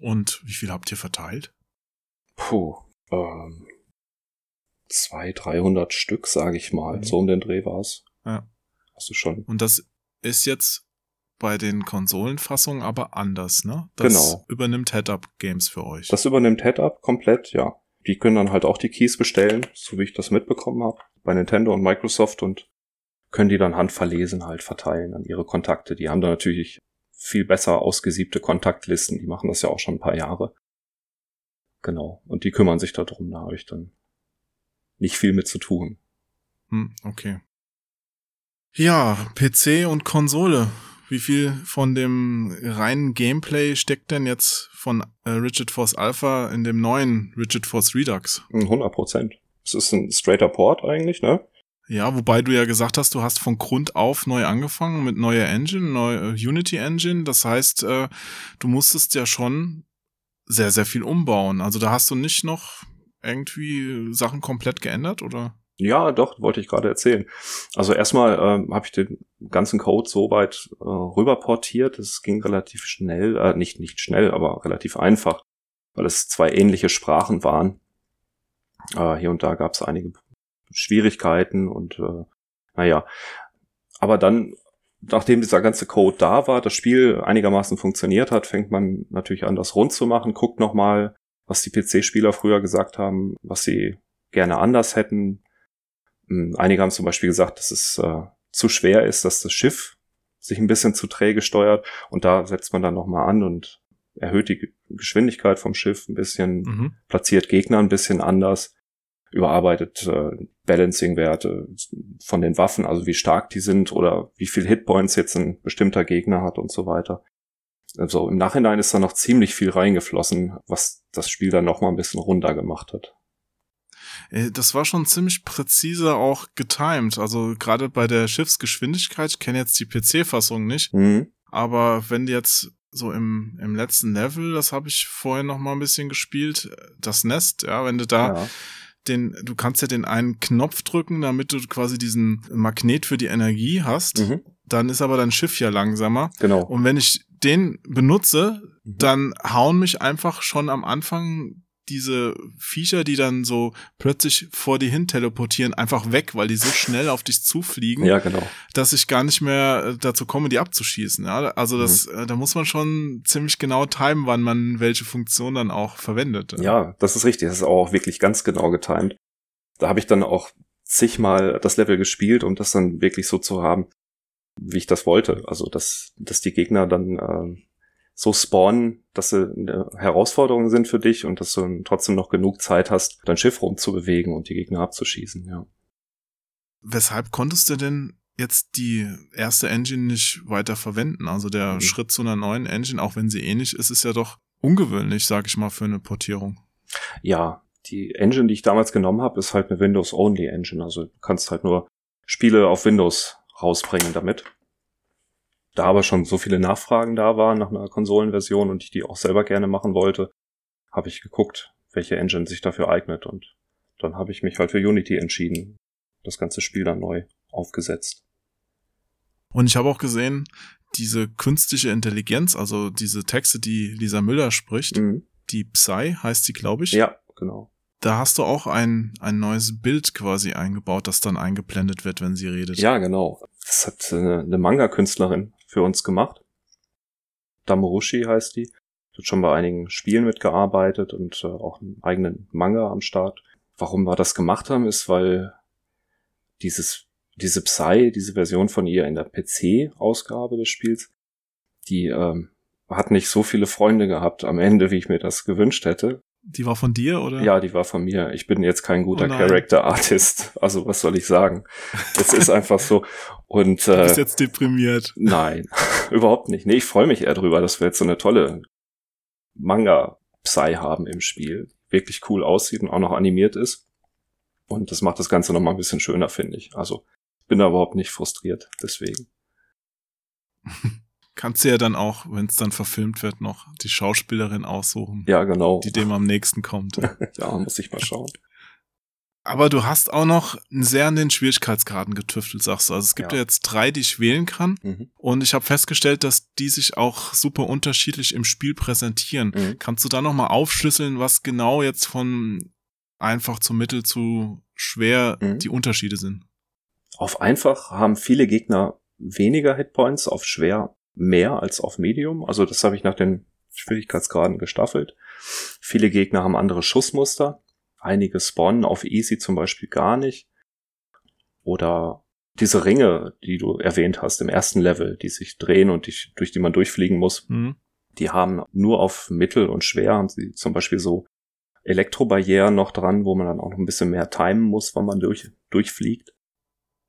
Und wie viel habt ihr verteilt? Puh, ähm, 200, 300 Stück, sage ich mal. Mhm. So um den Dreh war's. Ja. Hast du schon. Und das ist jetzt bei den Konsolenfassungen aber anders, ne? Das Genau. übernimmt Head-Up Games für euch. Das übernimmt Head-Up komplett, ja. Die können dann halt auch die Keys bestellen, so wie ich das mitbekommen habe, bei Nintendo und Microsoft und können die dann handverlesen halt verteilen an ihre Kontakte. Die haben da natürlich viel besser ausgesiebte Kontaktlisten, die machen das ja auch schon ein paar Jahre. Genau. Und die kümmern sich darum, da habe ich dann nicht viel mit zu tun. Hm, okay. Ja, PC und Konsole. Wie viel von dem reinen Gameplay steckt denn jetzt von äh, Rigid Force Alpha in dem neuen Rigid Force Redux? 100 Prozent. Es ist ein straighter Port eigentlich, ne? Ja, wobei du ja gesagt hast, du hast von Grund auf neu angefangen mit neuer Engine, neue äh, Unity Engine. Das heißt, äh, du musstest ja schon sehr, sehr viel umbauen. Also da hast du nicht noch irgendwie Sachen komplett geändert, oder? Ja, doch, wollte ich gerade erzählen. Also erstmal ähm, habe ich den ganzen Code so weit äh, rüber portiert. Es ging relativ schnell, äh, nicht nicht schnell, aber relativ einfach, weil es zwei ähnliche Sprachen waren. Äh, hier und da gab es einige Schwierigkeiten und äh, naja. Aber dann, nachdem dieser ganze Code da war, das Spiel einigermaßen funktioniert hat, fängt man natürlich an, das rund zu machen, guckt nochmal, was die PC-Spieler früher gesagt haben, was sie gerne anders hätten, Einige haben zum Beispiel gesagt, dass es äh, zu schwer ist, dass das Schiff sich ein bisschen zu träge steuert und da setzt man dann nochmal an und erhöht die Ge- Geschwindigkeit vom Schiff ein bisschen, Mhm. platziert Gegner ein bisschen anders, überarbeitet äh, Balancing-Werte von den Waffen, also wie stark die sind oder wie viel Hitpoints jetzt ein bestimmter Gegner hat und so weiter. Also im Nachhinein ist da noch ziemlich viel reingeflossen, was das Spiel dann nochmal ein bisschen runder gemacht hat. Äh, Das war schon ziemlich präzise auch getimed. Also gerade bei der Schiffsgeschwindigkeit, ich kenne jetzt die PC-Fassung nicht, Mhm. aber wenn jetzt so im, im letzten Level, das habe ich vorher noch mal ein bisschen gespielt, das Nest, ja, wenn du da Ja. den, du kannst ja den einen Knopf drücken, damit du quasi diesen Magnet für die Energie hast, Mhm. dann ist aber dein Schiff ja langsamer. Genau. Und wenn ich den benutze, Mhm. dann hauen mich einfach schon am Anfang diese Viecher, die dann so plötzlich vor dir hin teleportieren, einfach weg, weil die so schnell auf dich zufliegen, Ja, genau. dass ich gar nicht mehr äh, dazu komme, die abzuschießen. Ja? Also das, äh, da muss man schon ziemlich genau timen, wann man welche Funktion dann auch verwendet. Ja, das ist richtig. Das ist auch wirklich ganz genau getimt. Da habe ich dann auch zigmal das Level gespielt, um das dann wirklich so zu haben, wie ich das wollte. Also, dass, dass die Gegner dann ähm, so spawnen, dass sie eine Herausforderung sind für dich und dass du trotzdem noch genug Zeit hast, dein Schiff rumzubewegen und die Gegner abzuschießen, ja. Weshalb konntest du denn jetzt die erste Engine nicht weiter verwenden? Also der Mhm. Schritt zu einer neuen Engine, auch wenn sie ähnlich ist, ist ja doch ungewöhnlich, sag ich mal, für eine Portierung. Ja, die Engine, die ich damals genommen habe, ist halt eine Windows-Only-Engine. Also du kannst halt nur Spiele auf Windows rausbringen damit. Da aber schon so viele Nachfragen da waren nach einer Konsolenversion und ich die auch selber gerne machen wollte, habe ich geguckt, welche Engine sich dafür eignet und dann habe ich mich halt für Unity entschieden. Das ganze Spiel dann neu aufgesetzt. Und ich habe auch gesehen, diese künstliche Intelligenz, also diese Texte, die Lisa Müller spricht, Mhm. die Psy heißt die, glaube ich. Ja, genau. Da hast du auch ein, ein neues Bild quasi eingebaut, das dann eingeblendet wird, wenn sie redet. Ja, genau. Das hat eine, eine Manga-Künstlerin für uns gemacht. Damorushi heißt die. Hat schon bei einigen Spielen mitgearbeitet und äh, auch einen eigenen Manga am Start. Warum wir das gemacht haben, ist, weil dieses, diese Psy, diese Version von ihr in der PC-Ausgabe des Spiels, die ähm, hat nicht so viele Freunde gehabt am Ende, wie ich mir das gewünscht hätte. Die war von dir, oder? Ja, die war von mir. Ich bin jetzt kein guter Oh. Character Artist. Also was soll ich sagen? Es ist einfach so. Und Du äh, bist jetzt deprimiert. nein, überhaupt nicht. Nee, ich freue mich eher drüber, dass wir jetzt so eine tolle Manga-Psy haben im Spiel. Wirklich cool aussieht und auch noch animiert ist. Und das macht das Ganze noch mal ein bisschen schöner, finde ich. Also ich bin da überhaupt nicht frustriert. Deswegen. Kannst du ja dann auch, wenn es dann verfilmt wird, noch die Schauspielerin aussuchen, Ja, genau. die dem am nächsten kommt. Ja, muss ich mal schauen. Aber du hast auch noch sehr an den Schwierigkeitsgraden getüftelt, sagst du. Also es gibt ja, Ja. jetzt drei, die ich wählen kann. Mhm. Und ich habe festgestellt, dass die sich auch super unterschiedlich im Spiel präsentieren. Mhm. Kannst du da noch mal aufschlüsseln, was genau jetzt von einfach zu mittel zu schwer Mhm. die Unterschiede sind? Auf einfach haben viele Gegner weniger Hitpoints, auf schwer mehr als auf Medium. Also das habe ich nach den Schwierigkeitsgraden gestaffelt. Viele Gegner haben andere Schussmuster. Einige spawnen auf Easy zum Beispiel gar nicht. Oder diese Ringe, die du erwähnt hast im ersten Level, die sich drehen und die, durch die man durchfliegen muss, Hm? die haben nur auf Mittel und Schwer haben sie zum Beispiel so Elektrobarrieren noch dran, wo man dann auch noch ein bisschen mehr timen muss, wenn man durch, durchfliegt.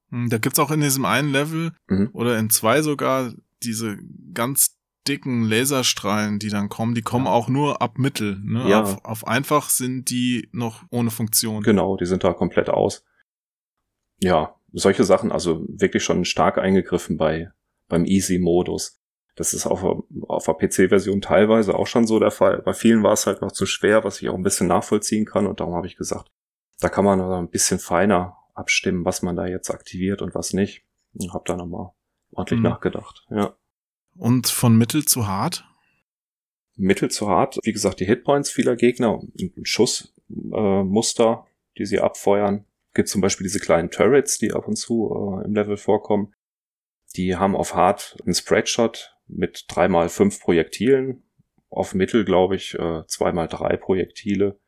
Hm, Da gibt's auch in diesem einen Level Mhm. oder in zwei sogar diese ganz dicken Laserstrahlen, die dann kommen, die kommen Ja. auch nur ab Mittel. Ne? Ja. Auf, auf einfach sind die noch ohne Funktion. Genau, die sind da komplett aus. Ja, solche Sachen, also wirklich schon stark eingegriffen bei beim Easy-Modus. Das ist auf, auf der PC-Version teilweise auch schon so der Fall. Bei vielen war es halt noch zu schwer, was ich auch ein bisschen nachvollziehen kann. Und darum habe ich gesagt, da kann man ein bisschen feiner abstimmen, was man da jetzt aktiviert und was nicht. Und habe da nochmal ordentlich Mhm. nachgedacht. Ja. Und von mittel zu hart? Mittel zu hart. Wie gesagt, die Hitpoints vieler Gegner Schussmuster, äh, die sie abfeuern. Gibt zum Beispiel diese kleinen Turrets, die ab und zu äh, im Level vorkommen. Die haben auf hart einen Spreadshot mit dreimal fünf Projektilen. Auf Mittel, glaube ich, äh, zweimal drei Projektile.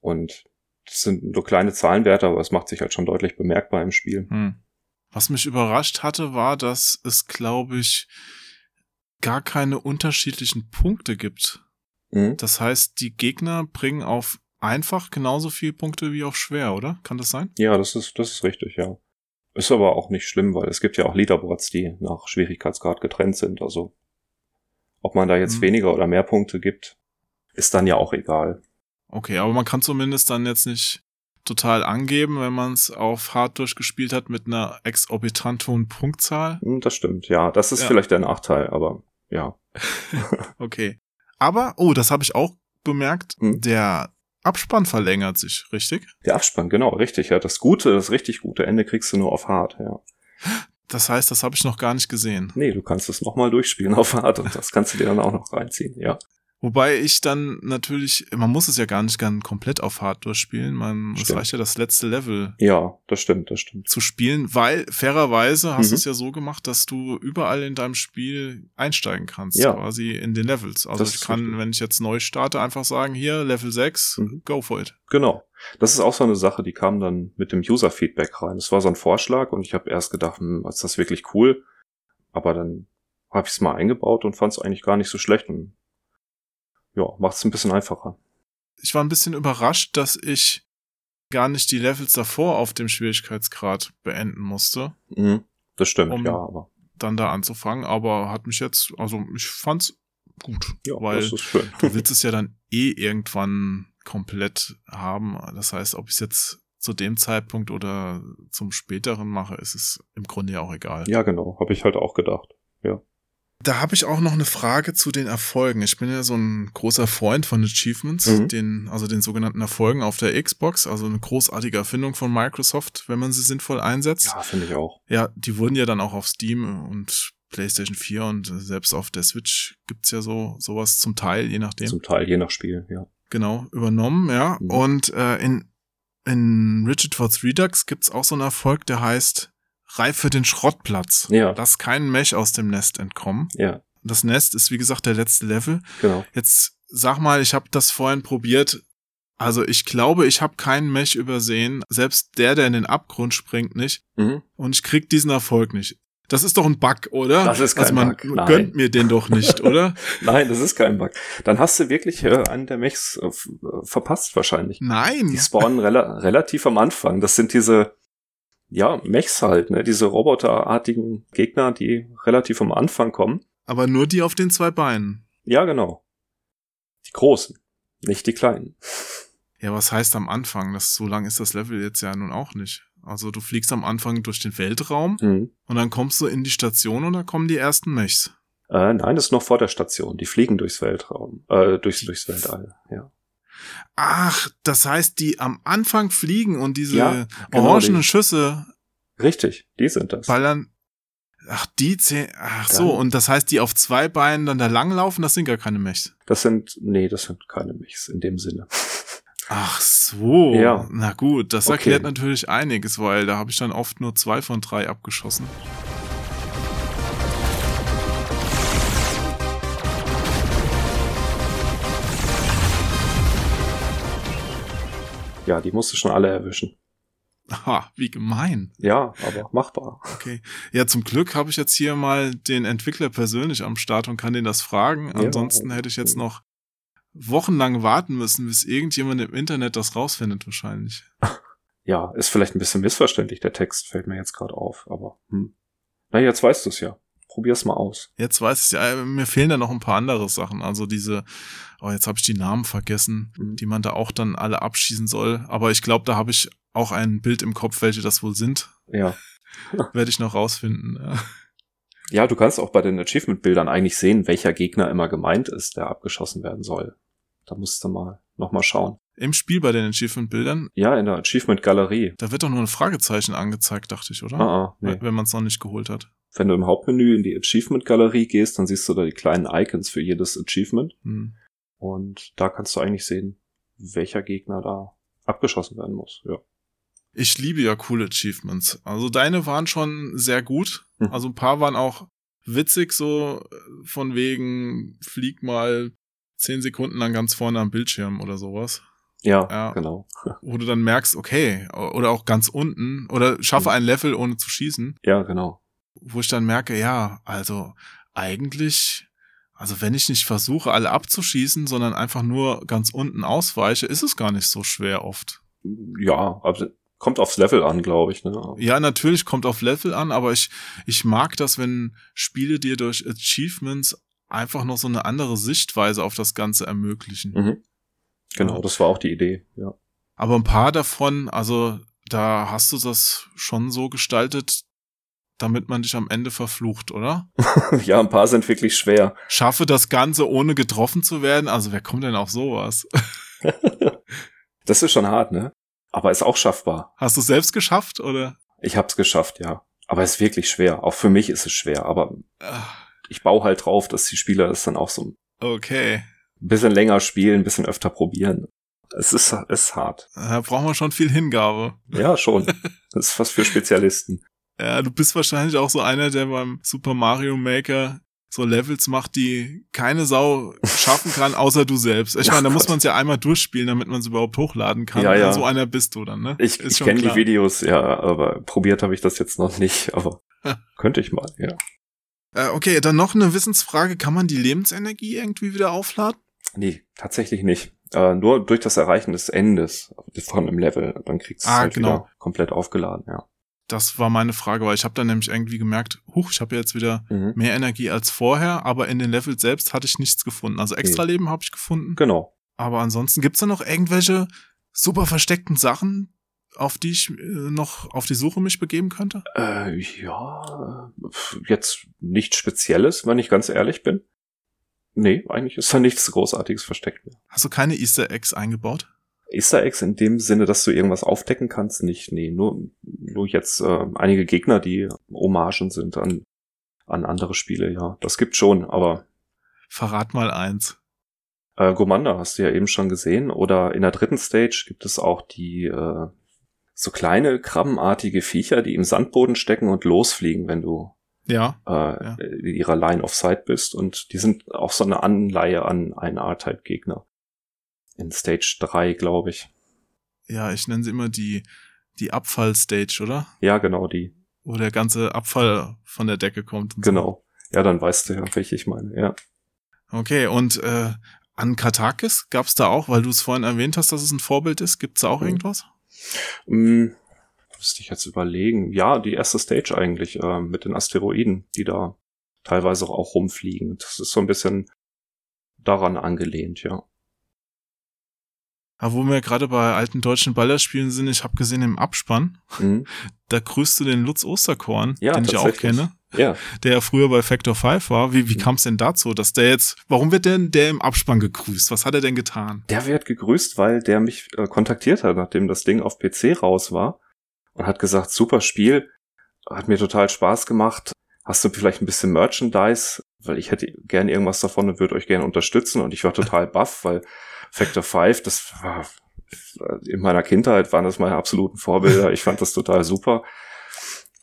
Und das sind nur kleine Zahlenwerte, aber es macht sich halt schon deutlich bemerkbar im Spiel. Hm. Was mich überrascht hatte, war, dass es, glaube ich, gar keine unterschiedlichen Punkte gibt. Mhm. Das heißt, die Gegner bringen auf einfach genauso viele Punkte wie auf schwer, oder? Kann das sein? Ja, das ist, das ist richtig, ja. Ist aber auch nicht schlimm, weil es gibt ja auch Leaderboards, die nach Schwierigkeitsgrad getrennt sind. Also ob man da jetzt Mhm. weniger oder mehr Punkte gibt, ist dann ja auch egal. Okay, aber man kann zumindest dann jetzt nicht total angeben, wenn man es auf hart durchgespielt hat mit einer exorbitant hohen Punktzahl. Hm, Das stimmt, ja. Das ist Ja. vielleicht der Nachteil, aber ja. Okay. Aber, oh, das habe ich auch bemerkt, Hm. der Abspann verlängert sich, richtig? Der Abspann, genau, richtig, ja. Das gute, das richtig gute Ende kriegst du nur auf hart, ja. Das heißt, das habe ich noch gar nicht gesehen. Nee, du kannst es nochmal durchspielen auf hart und das kannst du dir dann auch noch reinziehen, ja. Wobei ich dann natürlich, man muss es ja gar nicht gern komplett auf hart durchspielen. Man, es reicht ja das letzte Level Ja, das stimmt, das stimmt. zu spielen, weil fairerweise hast Mhm. du es ja so gemacht, dass du überall in deinem Spiel einsteigen kannst, Ja. quasi in den Levels. Also Das ich kann, richtig. wenn ich jetzt neu starte, einfach sagen, hier, Level 6, Mhm. go for it. Genau. Das ist auch so eine Sache, die kam dann mit dem User-Feedback rein. Das war so ein Vorschlag und ich habe erst gedacht, hm, ist das wirklich cool? Aber dann habe ich es mal eingebaut und fand es eigentlich gar nicht so schlecht und ja, macht es ein bisschen einfacher. Ich war ein bisschen überrascht, dass ich gar nicht die Levels davor auf dem Schwierigkeitsgrad beenden musste, Mhm. Das stimmt, Um- ja, aber dann da anzufangen, aber hat mich jetzt, also ich fand's gut, ja, weil das ist schön. du willst es ja dann eh irgendwann komplett haben. Das heißt, ob ich es jetzt zu dem Zeitpunkt oder zum späteren mache, ist es im Grunde ja auch egal. Ja, genau, habe ich halt auch gedacht. Da habe ich auch noch eine Frage zu den Erfolgen. Ich bin ja so ein großer Freund von Achievements, Mhm. den, also den sogenannten Erfolgen auf der Xbox, also eine großartige Erfindung von Microsoft, wenn man sie sinnvoll einsetzt. Ja, finde ich auch. Ja, die wurden ja dann auch auf Steam und PlayStation 4 und selbst auf der Switch gibt's ja so sowas zum Teil, je nachdem. Zum Teil, je nach Spiel, ja. genau, übernommen, ja. Mhm. Und äh, in, in Rigid Force Redux gibt's auch so einen Erfolg, der heißt Reif für den Schrottplatz. Ja. Lass keinen Mech aus dem Nest entkommen. Ja, Das Nest ist, wie gesagt, der letzte Level. genau. Jetzt sag mal, ich habe das vorhin probiert. Also ich glaube, ich habe keinen Mech übersehen. Selbst der, der in den Abgrund springt, nicht. Mhm. Und ich krieg diesen Erfolg nicht. Das ist doch ein Bug, oder? Das ist kein also man Bug, nein. gönnt mir den doch nicht, oder? Nein, das ist kein Bug. Dann hast du wirklich äh, einen der Mechs äh, äh, verpasst wahrscheinlich. Nein. Die spawnen rela relativ am Anfang. Das sind diese, ja, Mechs halt, ne? Diese roboterartigen Gegner, die relativ am Anfang kommen. Aber nur die auf den zwei Beinen. Ja, genau. Die großen, nicht die kleinen. Ja, was heißt am Anfang? Das, so lang ist das Level jetzt ja nun auch nicht. Also du fliegst am Anfang durch den Weltraum Mhm. und dann kommst du in die Station und da kommen die ersten Mechs. Äh, nein, das ist noch vor der Station. Die fliegen durchs Weltraum, äh, durchs, durchs Weltall, ja. Ach, das heißt, die am Anfang fliegen und diese Ja, genau, orangenen die- Schüsse Richtig, die sind das. ballern. Ach, die zehn. Ach Dann- so, und das heißt, die auf zwei Beinen dann da langlaufen, das sind gar keine Mechs. Das sind, nee, das sind keine Mechs in dem Sinne. Ach so. Ja. Na gut, das Okay. erklärt natürlich einiges, weil da habe ich dann oft nur zwei von drei abgeschossen. Ja, die musst du schon alle erwischen. Aha, wie gemein. Ja, aber machbar. Okay. Ja, zum Glück habe ich jetzt hier mal den Entwickler persönlich am Start und kann den das fragen. Ja. Ansonsten hätte ich jetzt noch wochenlang warten müssen, bis irgendjemand im Internet das rausfindet wahrscheinlich. Ja, ist vielleicht ein bisschen missverständlich, der Text fällt mir jetzt gerade auf, aber hm. Na, jetzt weißt du es ja. Probier's mal aus. Jetzt weiß ich ja, mir fehlen da noch ein paar andere Sachen. Also diese, oh, jetzt habe ich die Namen vergessen, Mhm. die man da auch dann alle abschießen soll. Aber ich glaube, da habe ich auch ein Bild im Kopf, welche das wohl sind. Ja. Werde ich noch rausfinden. Ja. Ja, du kannst auch bei den Achievement-Bildern eigentlich sehen, welcher Gegner immer gemeint ist, der abgeschossen werden soll. Da musst du mal nochmal schauen. Im Spiel bei den Achievement-Bildern, Ja, in der Achievement-Galerie. da wird doch nur ein Fragezeichen angezeigt, dachte ich, oder? Ah, ah, nee. Wenn man es noch nicht geholt hat. Wenn du im Hauptmenü in die Achievement-Galerie gehst, dann siehst du da die kleinen Icons für jedes Achievement. Hm. Und da kannst du eigentlich sehen, welcher Gegner da abgeschossen werden muss. Ja. Ich liebe ja coole Achievements. Also deine waren schon sehr gut. Mhm. Also ein paar waren auch witzig, so von wegen, flieg mal zehn Sekunden lang ganz vorne am Bildschirm oder sowas. Ja, Ja. genau. Wo du dann merkst, okay, oder auch ganz unten, oder schaffe Mhm. ein Level ohne zu schießen, Ja, genau. Wo ich dann merke, ja, also eigentlich, also wenn ich nicht versuche, alle abzuschießen, sondern einfach nur ganz unten ausweiche, ist es gar nicht so schwer oft. Ja, aber kommt aufs Level an, glaube ich. Ne? Ja, natürlich kommt auf Level an, aber ich, ich mag das, wenn Spiele dir durch Achievements einfach noch so eine andere Sichtweise auf das Ganze ermöglichen. Mhm. Genau, Ja. das war auch die Idee. Ja. Aber ein paar davon, also da hast du das schon so gestaltet, damit man dich am Ende verflucht, oder? ja, ein paar sind wirklich schwer. Schaffe das Ganze ohne getroffen zu werden. Also wer kommt denn auf sowas? Das ist schon hart, ne? Aber ist auch schaffbar. Hast du es selbst geschafft oder? Ich hab's geschafft, ja. Aber es ist wirklich schwer. Auch für mich ist es schwer. Aber ich baue halt drauf, dass die Spieler das dann auch so ein Okay, bisschen länger spielen, ein bisschen öfter probieren. Es ist, es ist hart. da braucht man schon viel Hingabe. Ja, schon. Das ist was für Spezialisten. Ja, du bist wahrscheinlich auch so einer, der beim Super Mario Maker so Levels macht, die keine Sau schaffen kann, außer du selbst. Ich meine, da muss man es ja einmal durchspielen, damit man es überhaupt hochladen kann. Ja, ja. So einer bist du dann, ne? Ich, Ist ich kenne die. Videos, ja, aber probiert habe ich das jetzt noch nicht. Aber könnte ich mal, ja. Äh, okay, dann noch eine Wissensfrage. Kann man die Lebensenergie irgendwie wieder aufladen? Nee, tatsächlich nicht. Äh, nur durch das Erreichen des Endes von einem Level. Dann kriegst du es Ah, halt genau. wieder komplett aufgeladen, ja. Das war meine Frage, weil ich habe dann nämlich irgendwie gemerkt, huch, ich habe jetzt wieder Mhm. mehr Energie als vorher, aber in den Levels selbst hatte ich nichts gefunden. Also extra Leben habe ich gefunden. Genau. Aber ansonsten gibt's da noch irgendwelche super versteckten Sachen, auf die ich äh, noch auf die Suche mich begeben könnte? Äh, ja, jetzt nichts Spezielles, wenn ich ganz ehrlich bin. Nee, eigentlich ist da nichts Großartiges versteckt mehr. Hast du keine Easter Eggs eingebaut? Easter Eggs in dem Sinne, dass du irgendwas aufdecken kannst, nicht. Nee, nur, nur jetzt äh, einige Gegner, die Hommagen sind an, an andere Spiele, ja. Das gibt schon, aber Verrat mal eins. äh, Gomanda hast du ja eben schon gesehen. Oder in der dritten Stage gibt es auch die äh, so kleine krabbenartige Viecher, die im Sandboden stecken und losfliegen, wenn du Ja. äh, Ja. in ihrer Line of Sight bist. Und die sind auch so eine Anleihe an einen R-Type-Gegner. In Stage 3, glaube ich. Ja, ich nenne sie immer die, die Abfallstage, oder? Ja, genau, die. wo der ganze Abfall von der Decke kommt. Genau. So. Ja, dann weißt du ja, welche ich meine, ja. Okay, und äh, an Katakis gab's da auch, weil du es vorhin erwähnt hast, dass es ein Vorbild ist, gibt's da auch mhm. irgendwas? Mhm. Müsste ich jetzt überlegen. Ja, die erste Stage eigentlich äh, mit den Asteroiden, die da teilweise auch rumfliegen. Das ist so ein bisschen daran angelehnt, ja. Aber wo wir gerade bei alten deutschen Ballerspielen sind, ich habe gesehen im Abspann, mhm. da grüßt du den Lutz Osterkorn, ja, den ich auch kenne. Ja. Der ja früher bei Factor 5 war. Wie, wie mhm. kam es denn dazu, dass der jetzt, warum wird denn der im Abspann gegrüßt? Was hat er denn getan? Der wird gegrüßt, weil der mich äh, kontaktiert hat, nachdem das Ding auf PC raus war und hat gesagt, super Spiel, hat mir total Spaß gemacht. Hast du vielleicht ein bisschen Merchandise? Weil ich hätte gern irgendwas davon und würde euch gerne unterstützen. Und ich war total baff, weil Factor 5, das war in meiner Kindheit waren das meine absoluten Vorbilder. Ich fand das total super.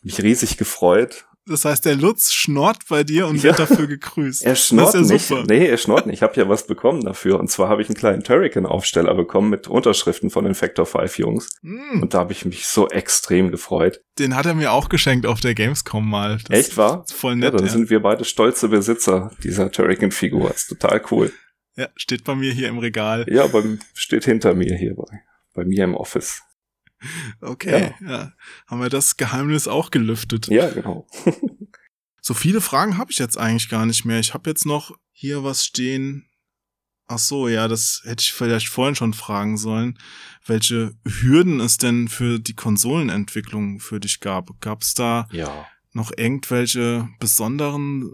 Mich riesig gefreut. Das heißt, der Lutz schnort bei dir und ja. wird dafür gegrüßt. Er schnort ja nicht. Super. Nee, er schnort nicht. Ich habe ja was bekommen dafür. Und zwar habe ich einen kleinen Turrican-Aufsteller bekommen mit Unterschriften von den Factor 5 Jungs. Mm. Und da habe ich mich so extrem gefreut. Den hat er mir auch geschenkt auf der Gamescom mal. Das Echt wahr? Voll nett. Ja, dann ja. sind wir beide stolze Besitzer dieser Turrican-Figur. Ist total cool. Ja, steht bei mir hier im Regal. Ja, beim, steht hinter mir hier bei, bei mir im Office. Okay, ja. ja. Haben wir das Geheimnis auch gelüftet. Ja, genau. so viele Fragen habe ich jetzt eigentlich gar nicht mehr. Ich habe jetzt noch hier was stehen. Ach so, ja, das hätte ich vielleicht vorhin schon fragen sollen, welche Hürden es denn für die Konsolenentwicklung für dich gab. Gab es da ja. Noch irgendwelche besonderen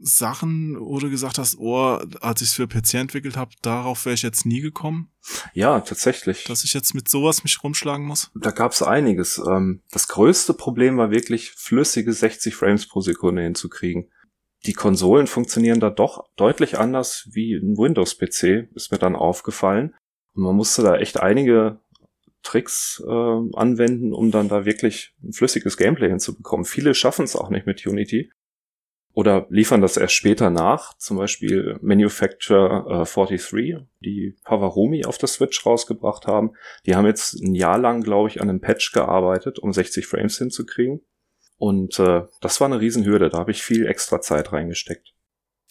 Sachen, wo du gesagt hast, oh, als ich es für PC entwickelt habe, darauf wäre ich jetzt nie gekommen? Ja, tatsächlich. Dass ich jetzt mit sowas mich rumschlagen muss? Da gab es einiges. Ähm, das größte Problem war wirklich, flüssige 60 Frames pro Sekunde hinzukriegen. Die Konsolen funktionieren da doch deutlich anders wie ein Windows-PC, ist mir dann aufgefallen. Und man musste da echt einige Tricks äh, anwenden, um dann da wirklich ein flüssiges Gameplay hinzubekommen. Viele schaffen es auch nicht mit Unity oder liefern das erst später nach. Zum Beispiel Manufacture äh, 43, die Pavarumi auf der Switch rausgebracht haben. Die haben jetzt ein Jahr lang, glaube ich, an einem Patch gearbeitet, um 60 Frames hinzukriegen. Und äh, das war eine Riesenhürde. Da habe ich viel extra Zeit reingesteckt.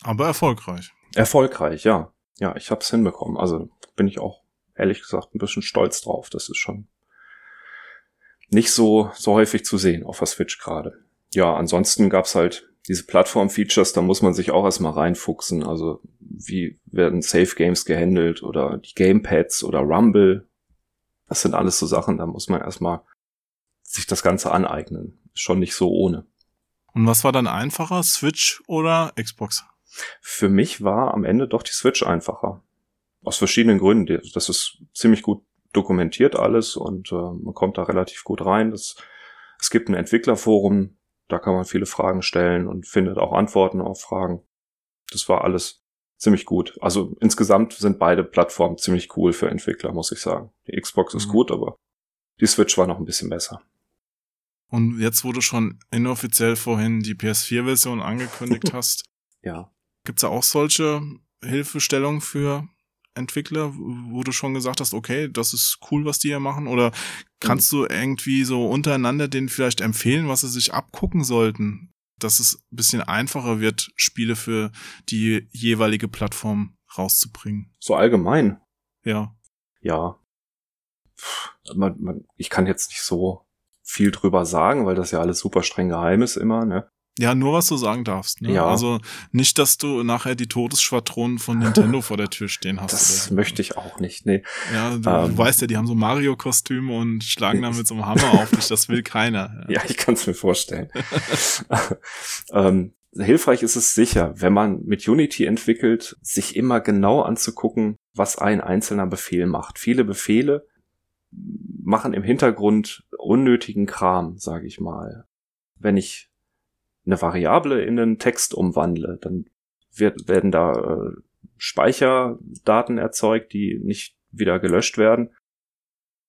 Aber erfolgreich. Erfolgreich, ja. Ja, ich habe es hinbekommen. Also bin ich auch ehrlich gesagt ein bisschen stolz drauf. Das ist schon nicht so so häufig zu sehen auf der Switch gerade. Ja, ansonsten gab's halt diese Plattform-Features, da muss man sich auch erstmal reinfuchsen. Also wie werden Safe Games gehandelt oder die Gamepads oder Rumble. Das sind alles so Sachen, da muss man erstmal sich das Ganze aneignen. Ist schon nicht so ohne. Und was war dann einfacher, Switch oder Xbox? Für mich war am Ende doch die Switch einfacher. Aus verschiedenen Gründen. Das ist ziemlich gut dokumentiert alles und äh, man kommt da relativ gut rein. Das, es gibt ein Entwicklerforum, da kann man viele Fragen stellen und findet auch Antworten auf Fragen. Das war alles ziemlich gut. Also insgesamt sind beide Plattformen ziemlich cool für Entwickler, muss ich sagen. Die Xbox ist mhm. gut, aber die Switch war noch ein bisschen besser. Und jetzt, wo du schon inoffiziell vorhin die PS4-Version angekündigt hast, ja. gibt's da auch solche Hilfestellungen für Entwickler, wo du schon gesagt hast, okay, das ist cool, was die hier machen? Oder kannst du irgendwie so untereinander denen vielleicht empfehlen, was sie sich abgucken sollten, dass es ein bisschen einfacher wird, Spiele für die jeweilige Plattform rauszubringen? So allgemein? Ja. Ja. Man, man, ich kann jetzt nicht so viel drüber sagen, weil das ja alles super streng geheim ist immer, ne? Ja, nur was du sagen darfst. Ne? Ja. Also nicht, dass du nachher die Todesschwadronen von Nintendo vor der Tür stehen hast. Das so. möchte ich auch nicht, nee. Ja, du ähm, weißt ja, die haben so Mario-Kostüme und schlagen dann mit so einem Hammer auf dich. Das will keiner. Ja, ja ich kann es mir vorstellen. ähm, hilfreich ist es sicher, wenn man mit Unity entwickelt, sich immer genau anzugucken, was ein einzelner Befehl macht. Viele Befehle machen im Hintergrund unnötigen Kram, sage ich mal. Wenn ich eine Variable in einen Text umwandle, dann wird, werden da äh, Speicherdaten erzeugt, die nicht wieder gelöscht werden.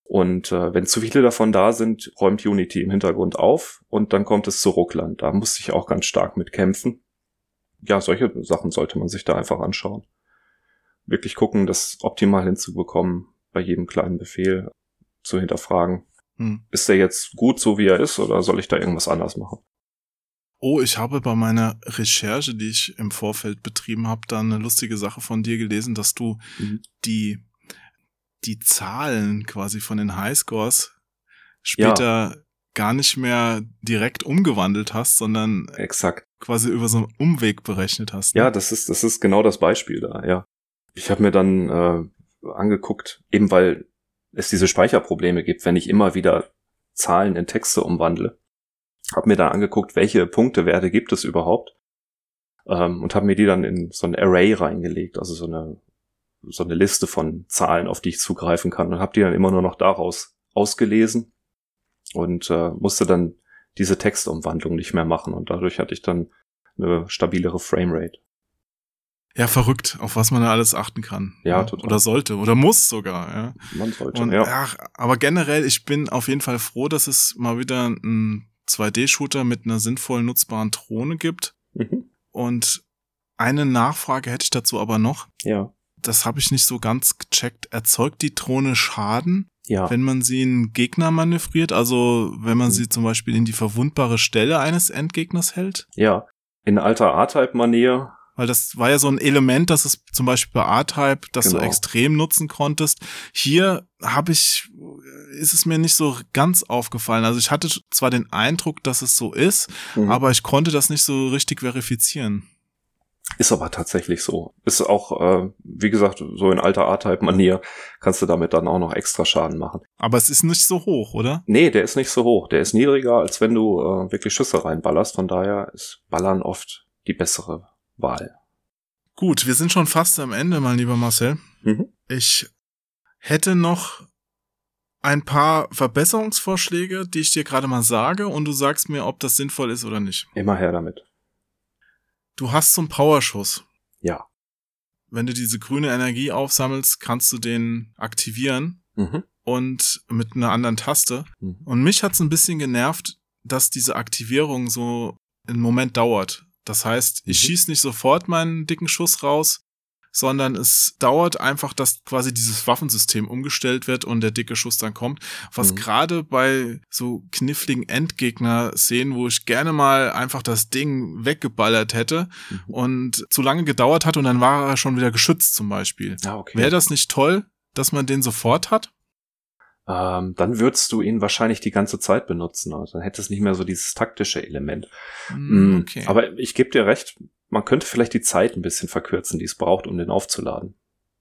Und äh, wenn zu viele davon da sind, räumt Unity im Hintergrund auf und dann kommt es zu Ruckland. Da muss ich auch ganz stark mit kämpfen. Ja, solche Sachen sollte man sich da einfach anschauen. Wirklich gucken, das optimal hinzubekommen, bei jedem kleinen Befehl zu hinterfragen. Hm. Ist der jetzt gut so, wie er ist, oder soll ich da irgendwas anders machen? Oh, ich habe bei meiner Recherche, die ich im Vorfeld betrieben habe, da eine lustige Sache von dir gelesen, dass du Mhm. die, die Zahlen quasi von den Highscores später gar nicht mehr direkt umgewandelt hast, sondern Exakt. quasi über so einen Umweg berechnet hast. ne? Ja, das ist, das ist genau das Beispiel da, ja. Ich habe mir dann äh, angeguckt, eben weil es diese Speicherprobleme gibt, wenn ich immer wieder Zahlen in Texte umwandle. Habe mir dann angeguckt, welche Punktewerte gibt es überhaupt ähm, und habe mir die dann in so ein Array reingelegt, also so eine so eine Liste von Zahlen, auf die ich zugreifen kann und habe die dann immer nur noch daraus ausgelesen und äh, musste dann diese Textumwandlung nicht mehr machen und dadurch hatte ich dann eine stabilere Framerate. Ja, verrückt, auf was man da alles achten kann. Ja, total. Oder sollte, oder muss sogar, ja. Man sollte, Und, ja. ach, aber generell, ich bin auf jeden Fall froh, dass es mal wieder einen 2D-Shooter mit einer sinnvoll nutzbaren Drohne gibt. Mhm. Und eine Nachfrage hätte ich dazu aber noch. Ja. Das habe ich nicht so ganz gecheckt. Erzeugt die Drohne Schaden, Ja. wenn man sie in Gegner manövriert? Also wenn man Mhm. sie zum Beispiel in die verwundbare Stelle eines Endgegners hält? Ja. In alter A-Type-Manier. Weil das war ja so ein Element, das es zum Beispiel bei A-Type, das du Genau. extrem nutzen konntest. Hier habe ich, ist es mir nicht so ganz aufgefallen. Also ich hatte zwar den Eindruck, dass es so ist, Mhm. aber ich konnte das nicht so richtig verifizieren. Ist aber tatsächlich so. Ist auch, äh, wie gesagt, so in alter A-Type-Manier kannst du damit dann auch noch extra Schaden machen. Aber es ist nicht so hoch, oder? Nee, der ist nicht so hoch. Der ist niedriger, als wenn du äh, wirklich Schüsse reinballerst. Von daher ist Ballern oft die bessere Wahl. Gut, wir sind schon fast am Ende, mein lieber Marcel. Mhm. Ich hätte noch ein paar Verbesserungsvorschläge, die ich dir gerade mal sage und du sagst mir, ob das sinnvoll ist oder nicht. Immer her damit. Du hast so einen Powerschuss. Ja. Wenn du diese grüne Energie aufsammelst, kannst du den aktivieren Mhm. und mit einer anderen Taste. Mhm. Und mich hat's ein bisschen genervt, dass diese Aktivierung so einen Moment dauert. Das heißt, ich Mhm. schieß nicht sofort meinen dicken Schuss raus, sondern es dauert einfach, dass quasi dieses Waffensystem umgestellt wird und der dicke Schuss dann kommt. Was Mhm. gerade bei so kniffligen Endgegner-Szenen, wo ich gerne mal einfach das Ding weggeballert hätte Mhm. und zu lange gedauert hat und dann war er schon wieder geschützt zum Beispiel. Ja, okay. Wäre das nicht toll, dass man den sofort hat? Ähm, dann würdest du ihn wahrscheinlich die ganze Zeit benutzen. Also dann hättest du nicht mehr so dieses taktische Element. Hm, Mm, okay. Aber ich gebe dir recht, man könnte vielleicht die Zeit ein bisschen verkürzen, die es braucht, um den aufzuladen.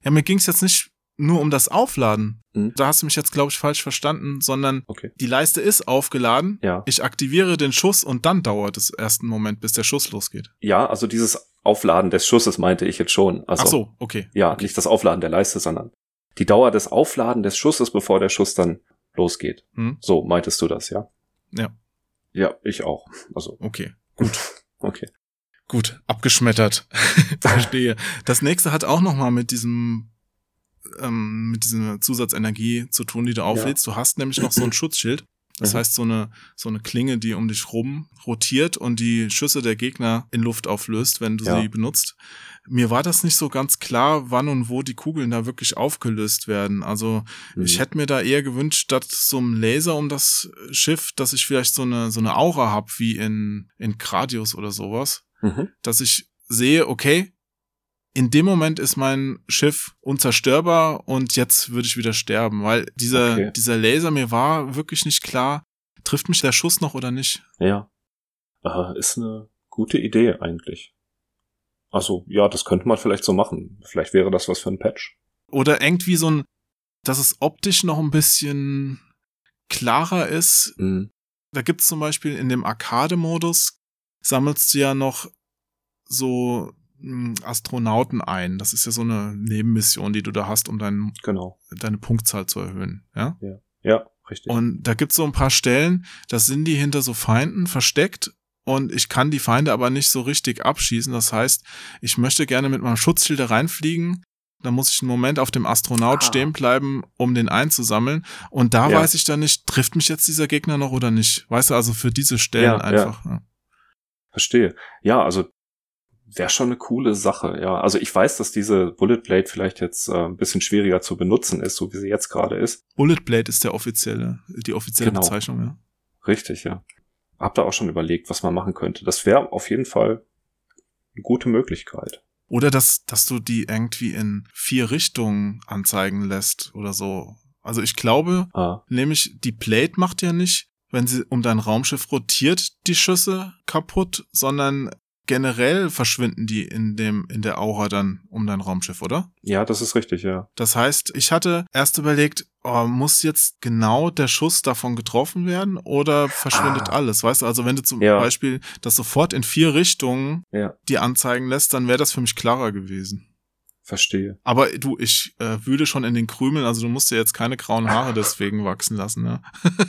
Ja, mir ging's jetzt nicht nur um das Aufladen. Mhm. Da hast du mich jetzt, glaube ich, falsch verstanden, sondern Okay. die Leiste ist aufgeladen. Ja. Ich aktiviere den Schuss und dann dauert es erst einen Moment, bis der Schuss losgeht. Ja, also dieses Aufladen des Schusses meinte ich jetzt schon. Also, Ach so, okay. Ja, nicht das Aufladen der Leiste, sondern die Dauer des Aufladen des Schusses, bevor der Schuss dann losgeht. Hm? So meintest du das, ja? Ja. Ja, ich auch. Also, Okay. okay. Gut, abgeschmettert. Verstehe. Das nächste hat auch noch mal mit diesem ähm, mit dieser Zusatzenergie zu tun, die du auflädst. Du hast nämlich noch so ein Schutzschild. Das Mhm. heißt, so eine, so eine Klinge, die um dich rum rotiert und die Schüsse der Gegner in Luft auflöst, wenn du Ja. sie benutzt. Mir war das nicht so ganz klar, wann und wo die Kugeln da wirklich aufgelöst werden. Also ich Mhm. hätte mir da eher gewünscht, statt so einem Laser um das Schiff, dass ich vielleicht so eine, so eine Aura hab wie in, in Gradius oder sowas Mhm. dass ich sehe, okay, in dem Moment ist mein Schiff unzerstörbar und jetzt würde ich wieder sterben, weil dieser, Okay. dieser Laser mir war wirklich nicht klar, trifft mich der Schuss noch oder nicht. Ja. Äh, ist eine gute Idee eigentlich. Also, ja, das könnte man vielleicht so machen. Vielleicht wäre das was für ein Patch. Oder irgendwie so ein, dass es optisch noch ein bisschen klarer ist. Mhm. Da gibt's zum Beispiel in dem Arcade-Modus, sammelst du ja noch so Astronauten ein. Das ist ja so eine Nebenmission, die du da hast, um dein, Genau. deine Punktzahl zu erhöhen. Ja? Ja, richtig. Und da gibt's so ein paar Stellen, da sind die hinter so Feinden versteckt und ich kann die Feinde aber nicht so richtig abschießen. Das heißt, ich möchte gerne mit meinem Schutzschild da reinfliegen. Dann muss ich einen Moment auf dem Astronaut Ah. stehen bleiben, um den einzusammeln. Und da Ja. weiß ich dann nicht, trifft mich jetzt dieser Gegner noch oder nicht. Weißt du, also für diese Stellen Ja, einfach. Ja. Verstehe. Ja, also wäre schon eine coole Sache, ja. Also ich weiß, dass diese Bullet Blade vielleicht jetzt äh, ein bisschen schwieriger zu benutzen ist, so wie sie jetzt gerade ist. Bullet Blade ist der offizielle, die offizielle Genau. Bezeichnung, ja. Richtig, ja. Hab da auch schon überlegt, was man machen könnte. Das wäre auf jeden Fall eine gute Möglichkeit. Oder dass, dass du die irgendwie in vier Richtungen anzeigen lässt oder so. Also ich glaube, Ah, nämlich die Plate macht ja nicht, wenn sie um dein Raumschiff rotiert, die Schüsse kaputt, sondern generell verschwinden die in dem, in der Aura dann um dein Raumschiff, oder? ja, das ist richtig, ja. Das heißt, ich hatte erst überlegt, oh, muss jetzt genau der Schuss davon getroffen werden oder verschwindet Ah. alles? Weißt du, also wenn du zum Ja. Beispiel das sofort in vier Richtungen Ja, die anzeigen lässt, dann wäre das für mich klarer gewesen. verstehe. Aber du, ich äh, wühle schon in den Krümeln, also du musst dir jetzt keine grauen Haare deswegen wachsen lassen, ne?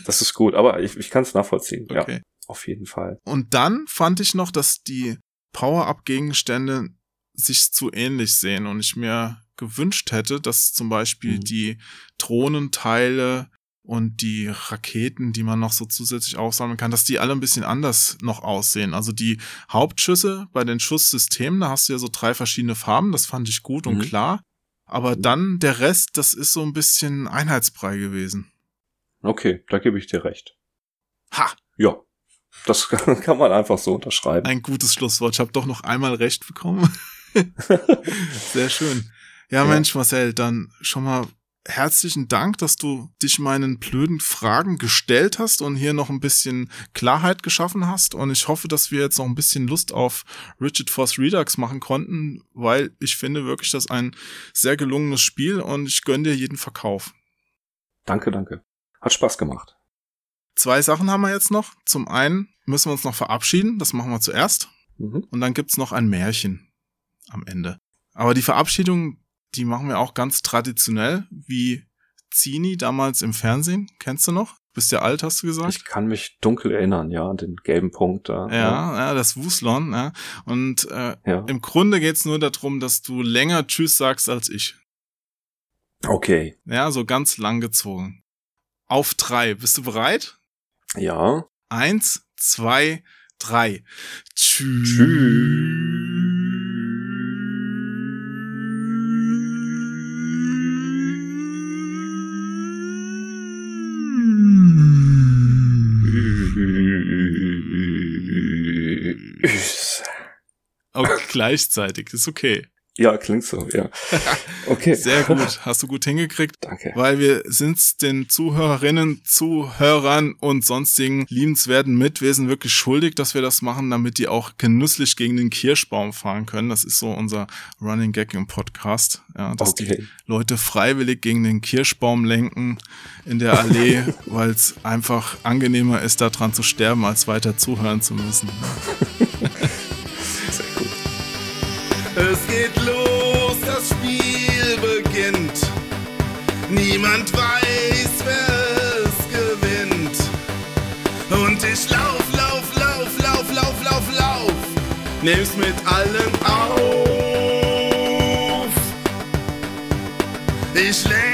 Das ist gut, aber ich, ich kann es nachvollziehen. Okay. Ja, auf jeden Fall. Und dann fand ich noch, dass die Power-Up-Gegenstände sich zu ähnlich sehen und ich mir gewünscht hätte, dass zum Beispiel Mhm. die Drohnenteile und die Raketen, die man noch so zusätzlich aufsammeln kann, dass die alle ein bisschen anders noch aussehen. Also die Hauptschüsse bei den Schusssystemen, da hast du ja so drei verschiedene Farben, das fand ich gut und Mhm. klar. Aber Mhm. dann der Rest, das ist so ein bisschen Einheitsbrei gewesen. Okay, da gebe ich dir recht. Ha! Ja, das kann man einfach so unterschreiben. Ein gutes Schlusswort. Ich habe doch noch einmal recht bekommen. Sehr schön. Ja, Ja. Mensch, Marcel, dann schon mal herzlichen Dank, dass du dich meinen blöden Fragen gestellt hast und hier noch ein bisschen Klarheit geschaffen hast. Und ich hoffe, dass wir jetzt noch ein bisschen Lust auf Rigid Force Redux machen konnten, weil ich finde wirklich das ein sehr gelungenes Spiel und ich gönne dir jeden Verkauf. danke, danke. Hat Spaß gemacht. Zwei Sachen haben wir jetzt noch. Zum einen müssen wir uns noch verabschieden. Das machen wir zuerst. Mhm. Und dann gibt's noch ein Märchen am Ende. Aber die Verabschiedung, die machen wir auch ganz traditionell, wie Zini damals im Fernsehen. Kennst du noch? Bist ja alt, hast du gesagt? Ich kann mich dunkel erinnern, ja, an den gelben Punkt da. ja, ja, das Wuslon. Ja. Und äh, Ja. im Grunde geht's nur darum, dass du länger Tschüss sagst als ich. Okay. Ja, so ganz lang gezogen. Auf drei. Bist du bereit? Ja. Eins, zwei, drei. Tschüss. Auch gleichzeitig, ist okay. Ja, klingt so, ja. Okay. Sehr gut, hast du gut hingekriegt. Danke. Weil wir sind den Zuhörerinnen, Zuhörern und sonstigen liebenswerten Mitwesen wirklich schuldig, dass wir das machen, damit die auch genüsslich gegen den Kirschbaum fahren können. Das ist so unser Running Gag im Podcast. Ja, dass die Okay. Leute freiwillig gegen den Kirschbaum lenken in der Allee, weil es einfach angenehmer ist, daran zu sterben, als weiter zuhören zu müssen. Es geht los, das Spiel beginnt. Niemand weiß, wer es gewinnt. Und ich lauf, lauf, lauf, lauf, lauf, lauf, lauf. Nimm's mit allen auf. Ich lenke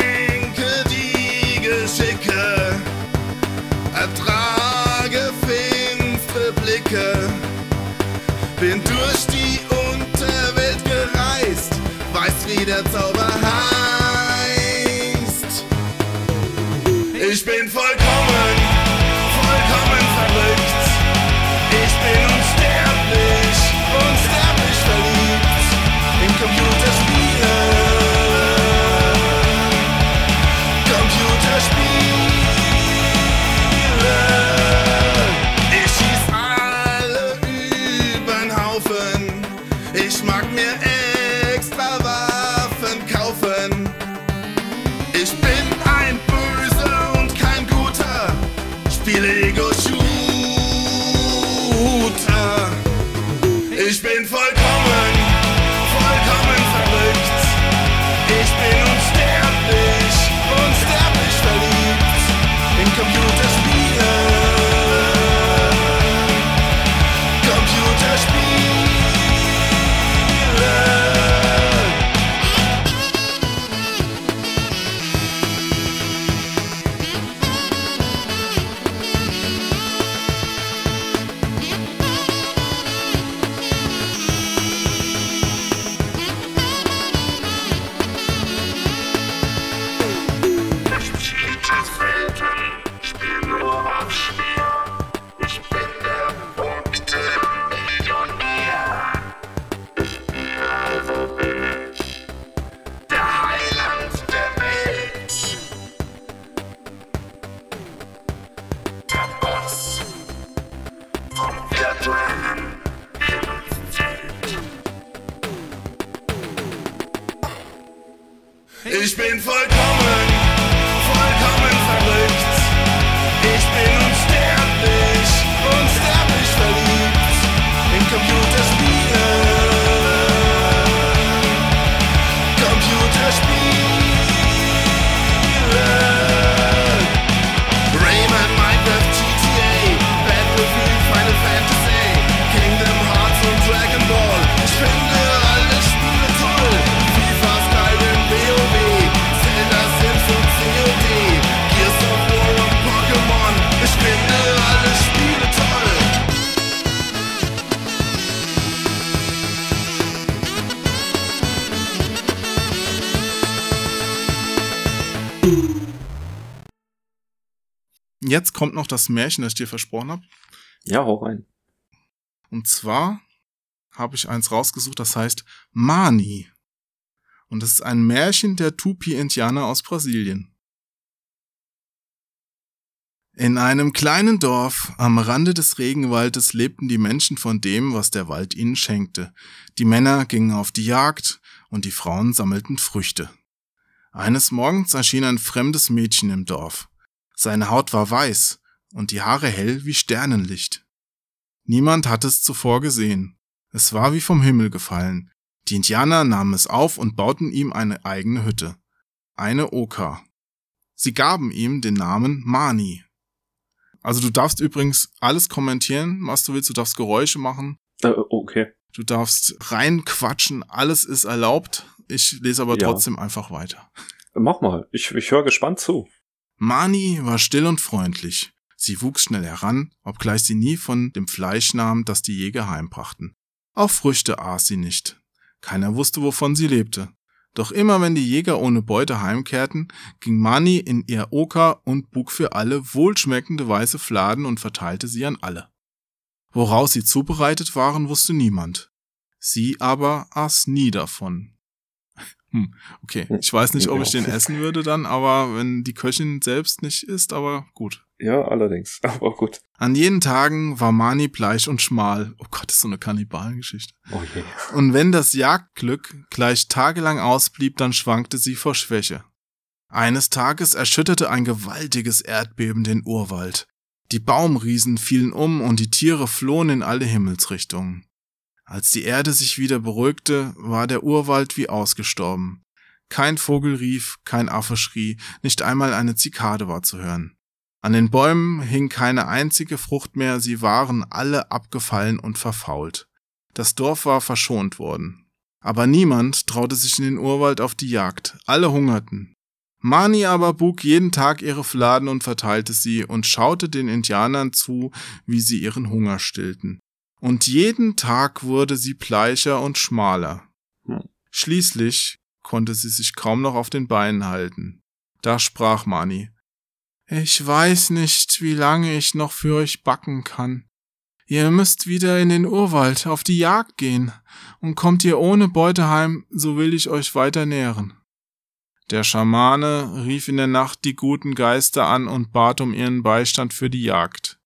kommt noch das Märchen, das ich dir versprochen habe. Ja, hau rein. Und zwar habe ich eins rausgesucht, das heißt Mani. Und das ist ein Märchen der Tupi-Indianer aus Brasilien. In einem kleinen Dorf am Rande des Regenwaldes lebten die Menschen von dem, was der Wald ihnen schenkte. Die Männer gingen auf die Jagd und die Frauen sammelten Früchte. Eines Morgens erschien ein fremdes Mädchen im Dorf. Seine Haut war weiß und die Haare hell wie Sternenlicht. Niemand hatte es zuvor gesehen. Es war wie vom Himmel gefallen. Die Indianer nahmen es auf und bauten ihm eine eigene Hütte. Eine Oka. Sie gaben ihm den Namen Mani. Also du darfst übrigens alles kommentieren, was du willst. Du darfst Geräusche machen. Äh, okay. Du darfst reinquatschen. Alles ist erlaubt. Ich lese aber Ja. trotzdem einfach weiter. Mach mal. Ich, ich höre gespannt zu. Mani war still und freundlich. Sie wuchs schnell heran, obgleich sie nie von dem Fleisch nahm, das die Jäger heimbrachten. Auch Früchte aß sie nicht. Keiner wusste, wovon sie lebte. Doch immer wenn die Jäger ohne Beute heimkehrten, ging Mani in ihr Oka und bug für alle wohlschmeckende weiße Fladen und verteilte sie an alle. Woraus sie zubereitet waren, wusste niemand. Sie aber aß nie davon. Hm, okay, ich weiß nicht, ob ich den essen würde dann, aber wenn die Köchin selbst nicht isst, aber gut. Ja, allerdings. Aber gut. An jenen Tagen war Mani bleich und schmal. Oh Gott, das ist so eine Kannibalengeschichte. Oh je. Und wenn das Jagdglück gleich tagelang ausblieb, dann schwankte sie vor Schwäche. Eines Tages erschütterte ein gewaltiges Erdbeben den Urwald. Die Baumriesen fielen um und die Tiere flohen in alle Himmelsrichtungen. Als die Erde sich wieder beruhigte, war der Urwald wie ausgestorben. Kein Vogel rief, kein Affe schrie, nicht einmal eine Zikade war zu hören. An den Bäumen hing keine einzige Frucht mehr, sie waren alle abgefallen und verfault. Das Dorf war verschont worden. Aber niemand traute sich in den Urwald auf die Jagd. Alle hungerten. Mani aber bug jeden Tag ihre Fladen und verteilte sie und schaute den Indianern zu, wie sie ihren Hunger stillten. Und jeden Tag wurde sie bleicher und schmaler. Hm. Schließlich konnte sie sich kaum noch auf den Beinen halten. Da sprach Mani. Ich weiß nicht, wie lange ich noch für euch backen kann. Ihr müsst wieder in den Urwald auf die Jagd gehen, und kommt ihr ohne Beute heim, so will ich euch weiter nähren. Der Schamane rief in der Nacht die guten Geister an und bat um ihren Beistand für die Jagd.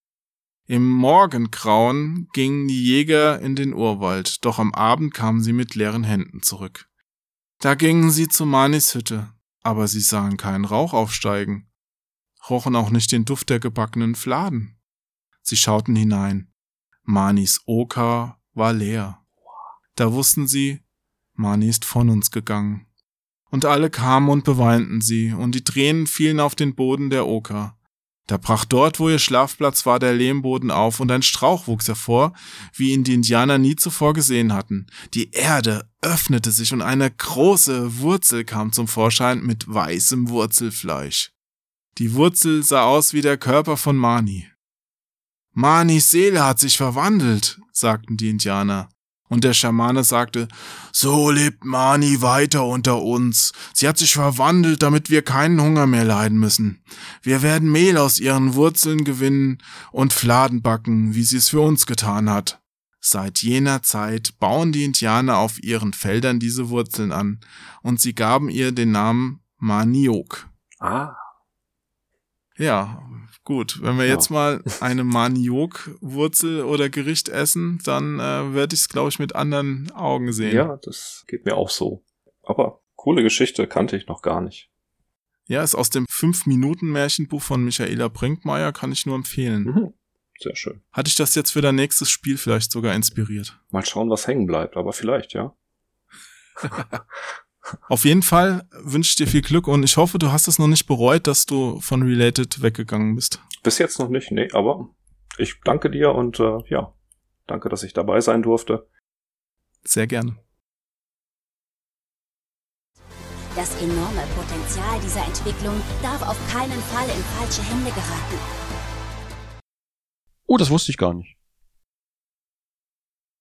Im Morgengrauen gingen die Jäger in den Urwald, doch am Abend kamen sie mit leeren Händen zurück. Da gingen sie zu Manis Hütte, aber sie sahen keinen Rauch aufsteigen, rochen auch nicht den Duft der gebackenen Fladen. Sie schauten hinein. Manis Oka war leer. Da wussten sie, Mani ist von uns gegangen. Und alle kamen und beweinten sie, und die Tränen fielen auf den Boden der Oka. Da brach dort, wo ihr Schlafplatz war, der Lehmboden auf, und ein Strauch wuchs hervor, wie ihn die Indianer nie zuvor gesehen hatten. Die Erde öffnete sich, und eine große Wurzel kam zum Vorschein mit weißem Wurzelfleisch. Die Wurzel sah aus wie der Körper von Mani. Manis Seele hat sich verwandelt, sagten die Indianer. Und der Schamane sagte, so lebt Mani weiter unter uns. Sie hat sich verwandelt, damit wir keinen Hunger mehr leiden müssen. Wir werden Mehl aus ihren Wurzeln gewinnen und Fladen backen, wie sie es für uns getan hat. Seit jener Zeit bauen die Indianer auf ihren Feldern diese Wurzeln an, und sie gaben ihr den Namen Maniok. Ah, Ja, gut. Wenn wir Ja. jetzt mal eine Maniok-Wurzel oder Gericht essen, dann äh, werde ich es, glaube ich, mit anderen Augen sehen. ja, das geht mir auch so. Aber Coole Geschichte, kannte ich noch gar nicht. Ja, ist aus dem 5-Minuten-Märchenbuch von Michaela Brinkmeier, kann ich nur empfehlen. Mhm. Sehr schön. Hatte ich das jetzt für dein nächstes Spiel vielleicht sogar inspiriert? Mal schauen, was hängen bleibt, aber vielleicht, ja. Auf jeden Fall wünsche ich dir viel Glück und ich hoffe, du hast es noch nicht bereut, dass du von Related weggegangen bist. Bis jetzt noch nicht, nee, aber ich danke dir und äh, ja, danke, dass ich dabei sein durfte. Sehr gerne. Das enorme Potenzial dieser Entwicklung darf auf keinen Fall in falsche Hände geraten. Oh, das wusste ich gar nicht.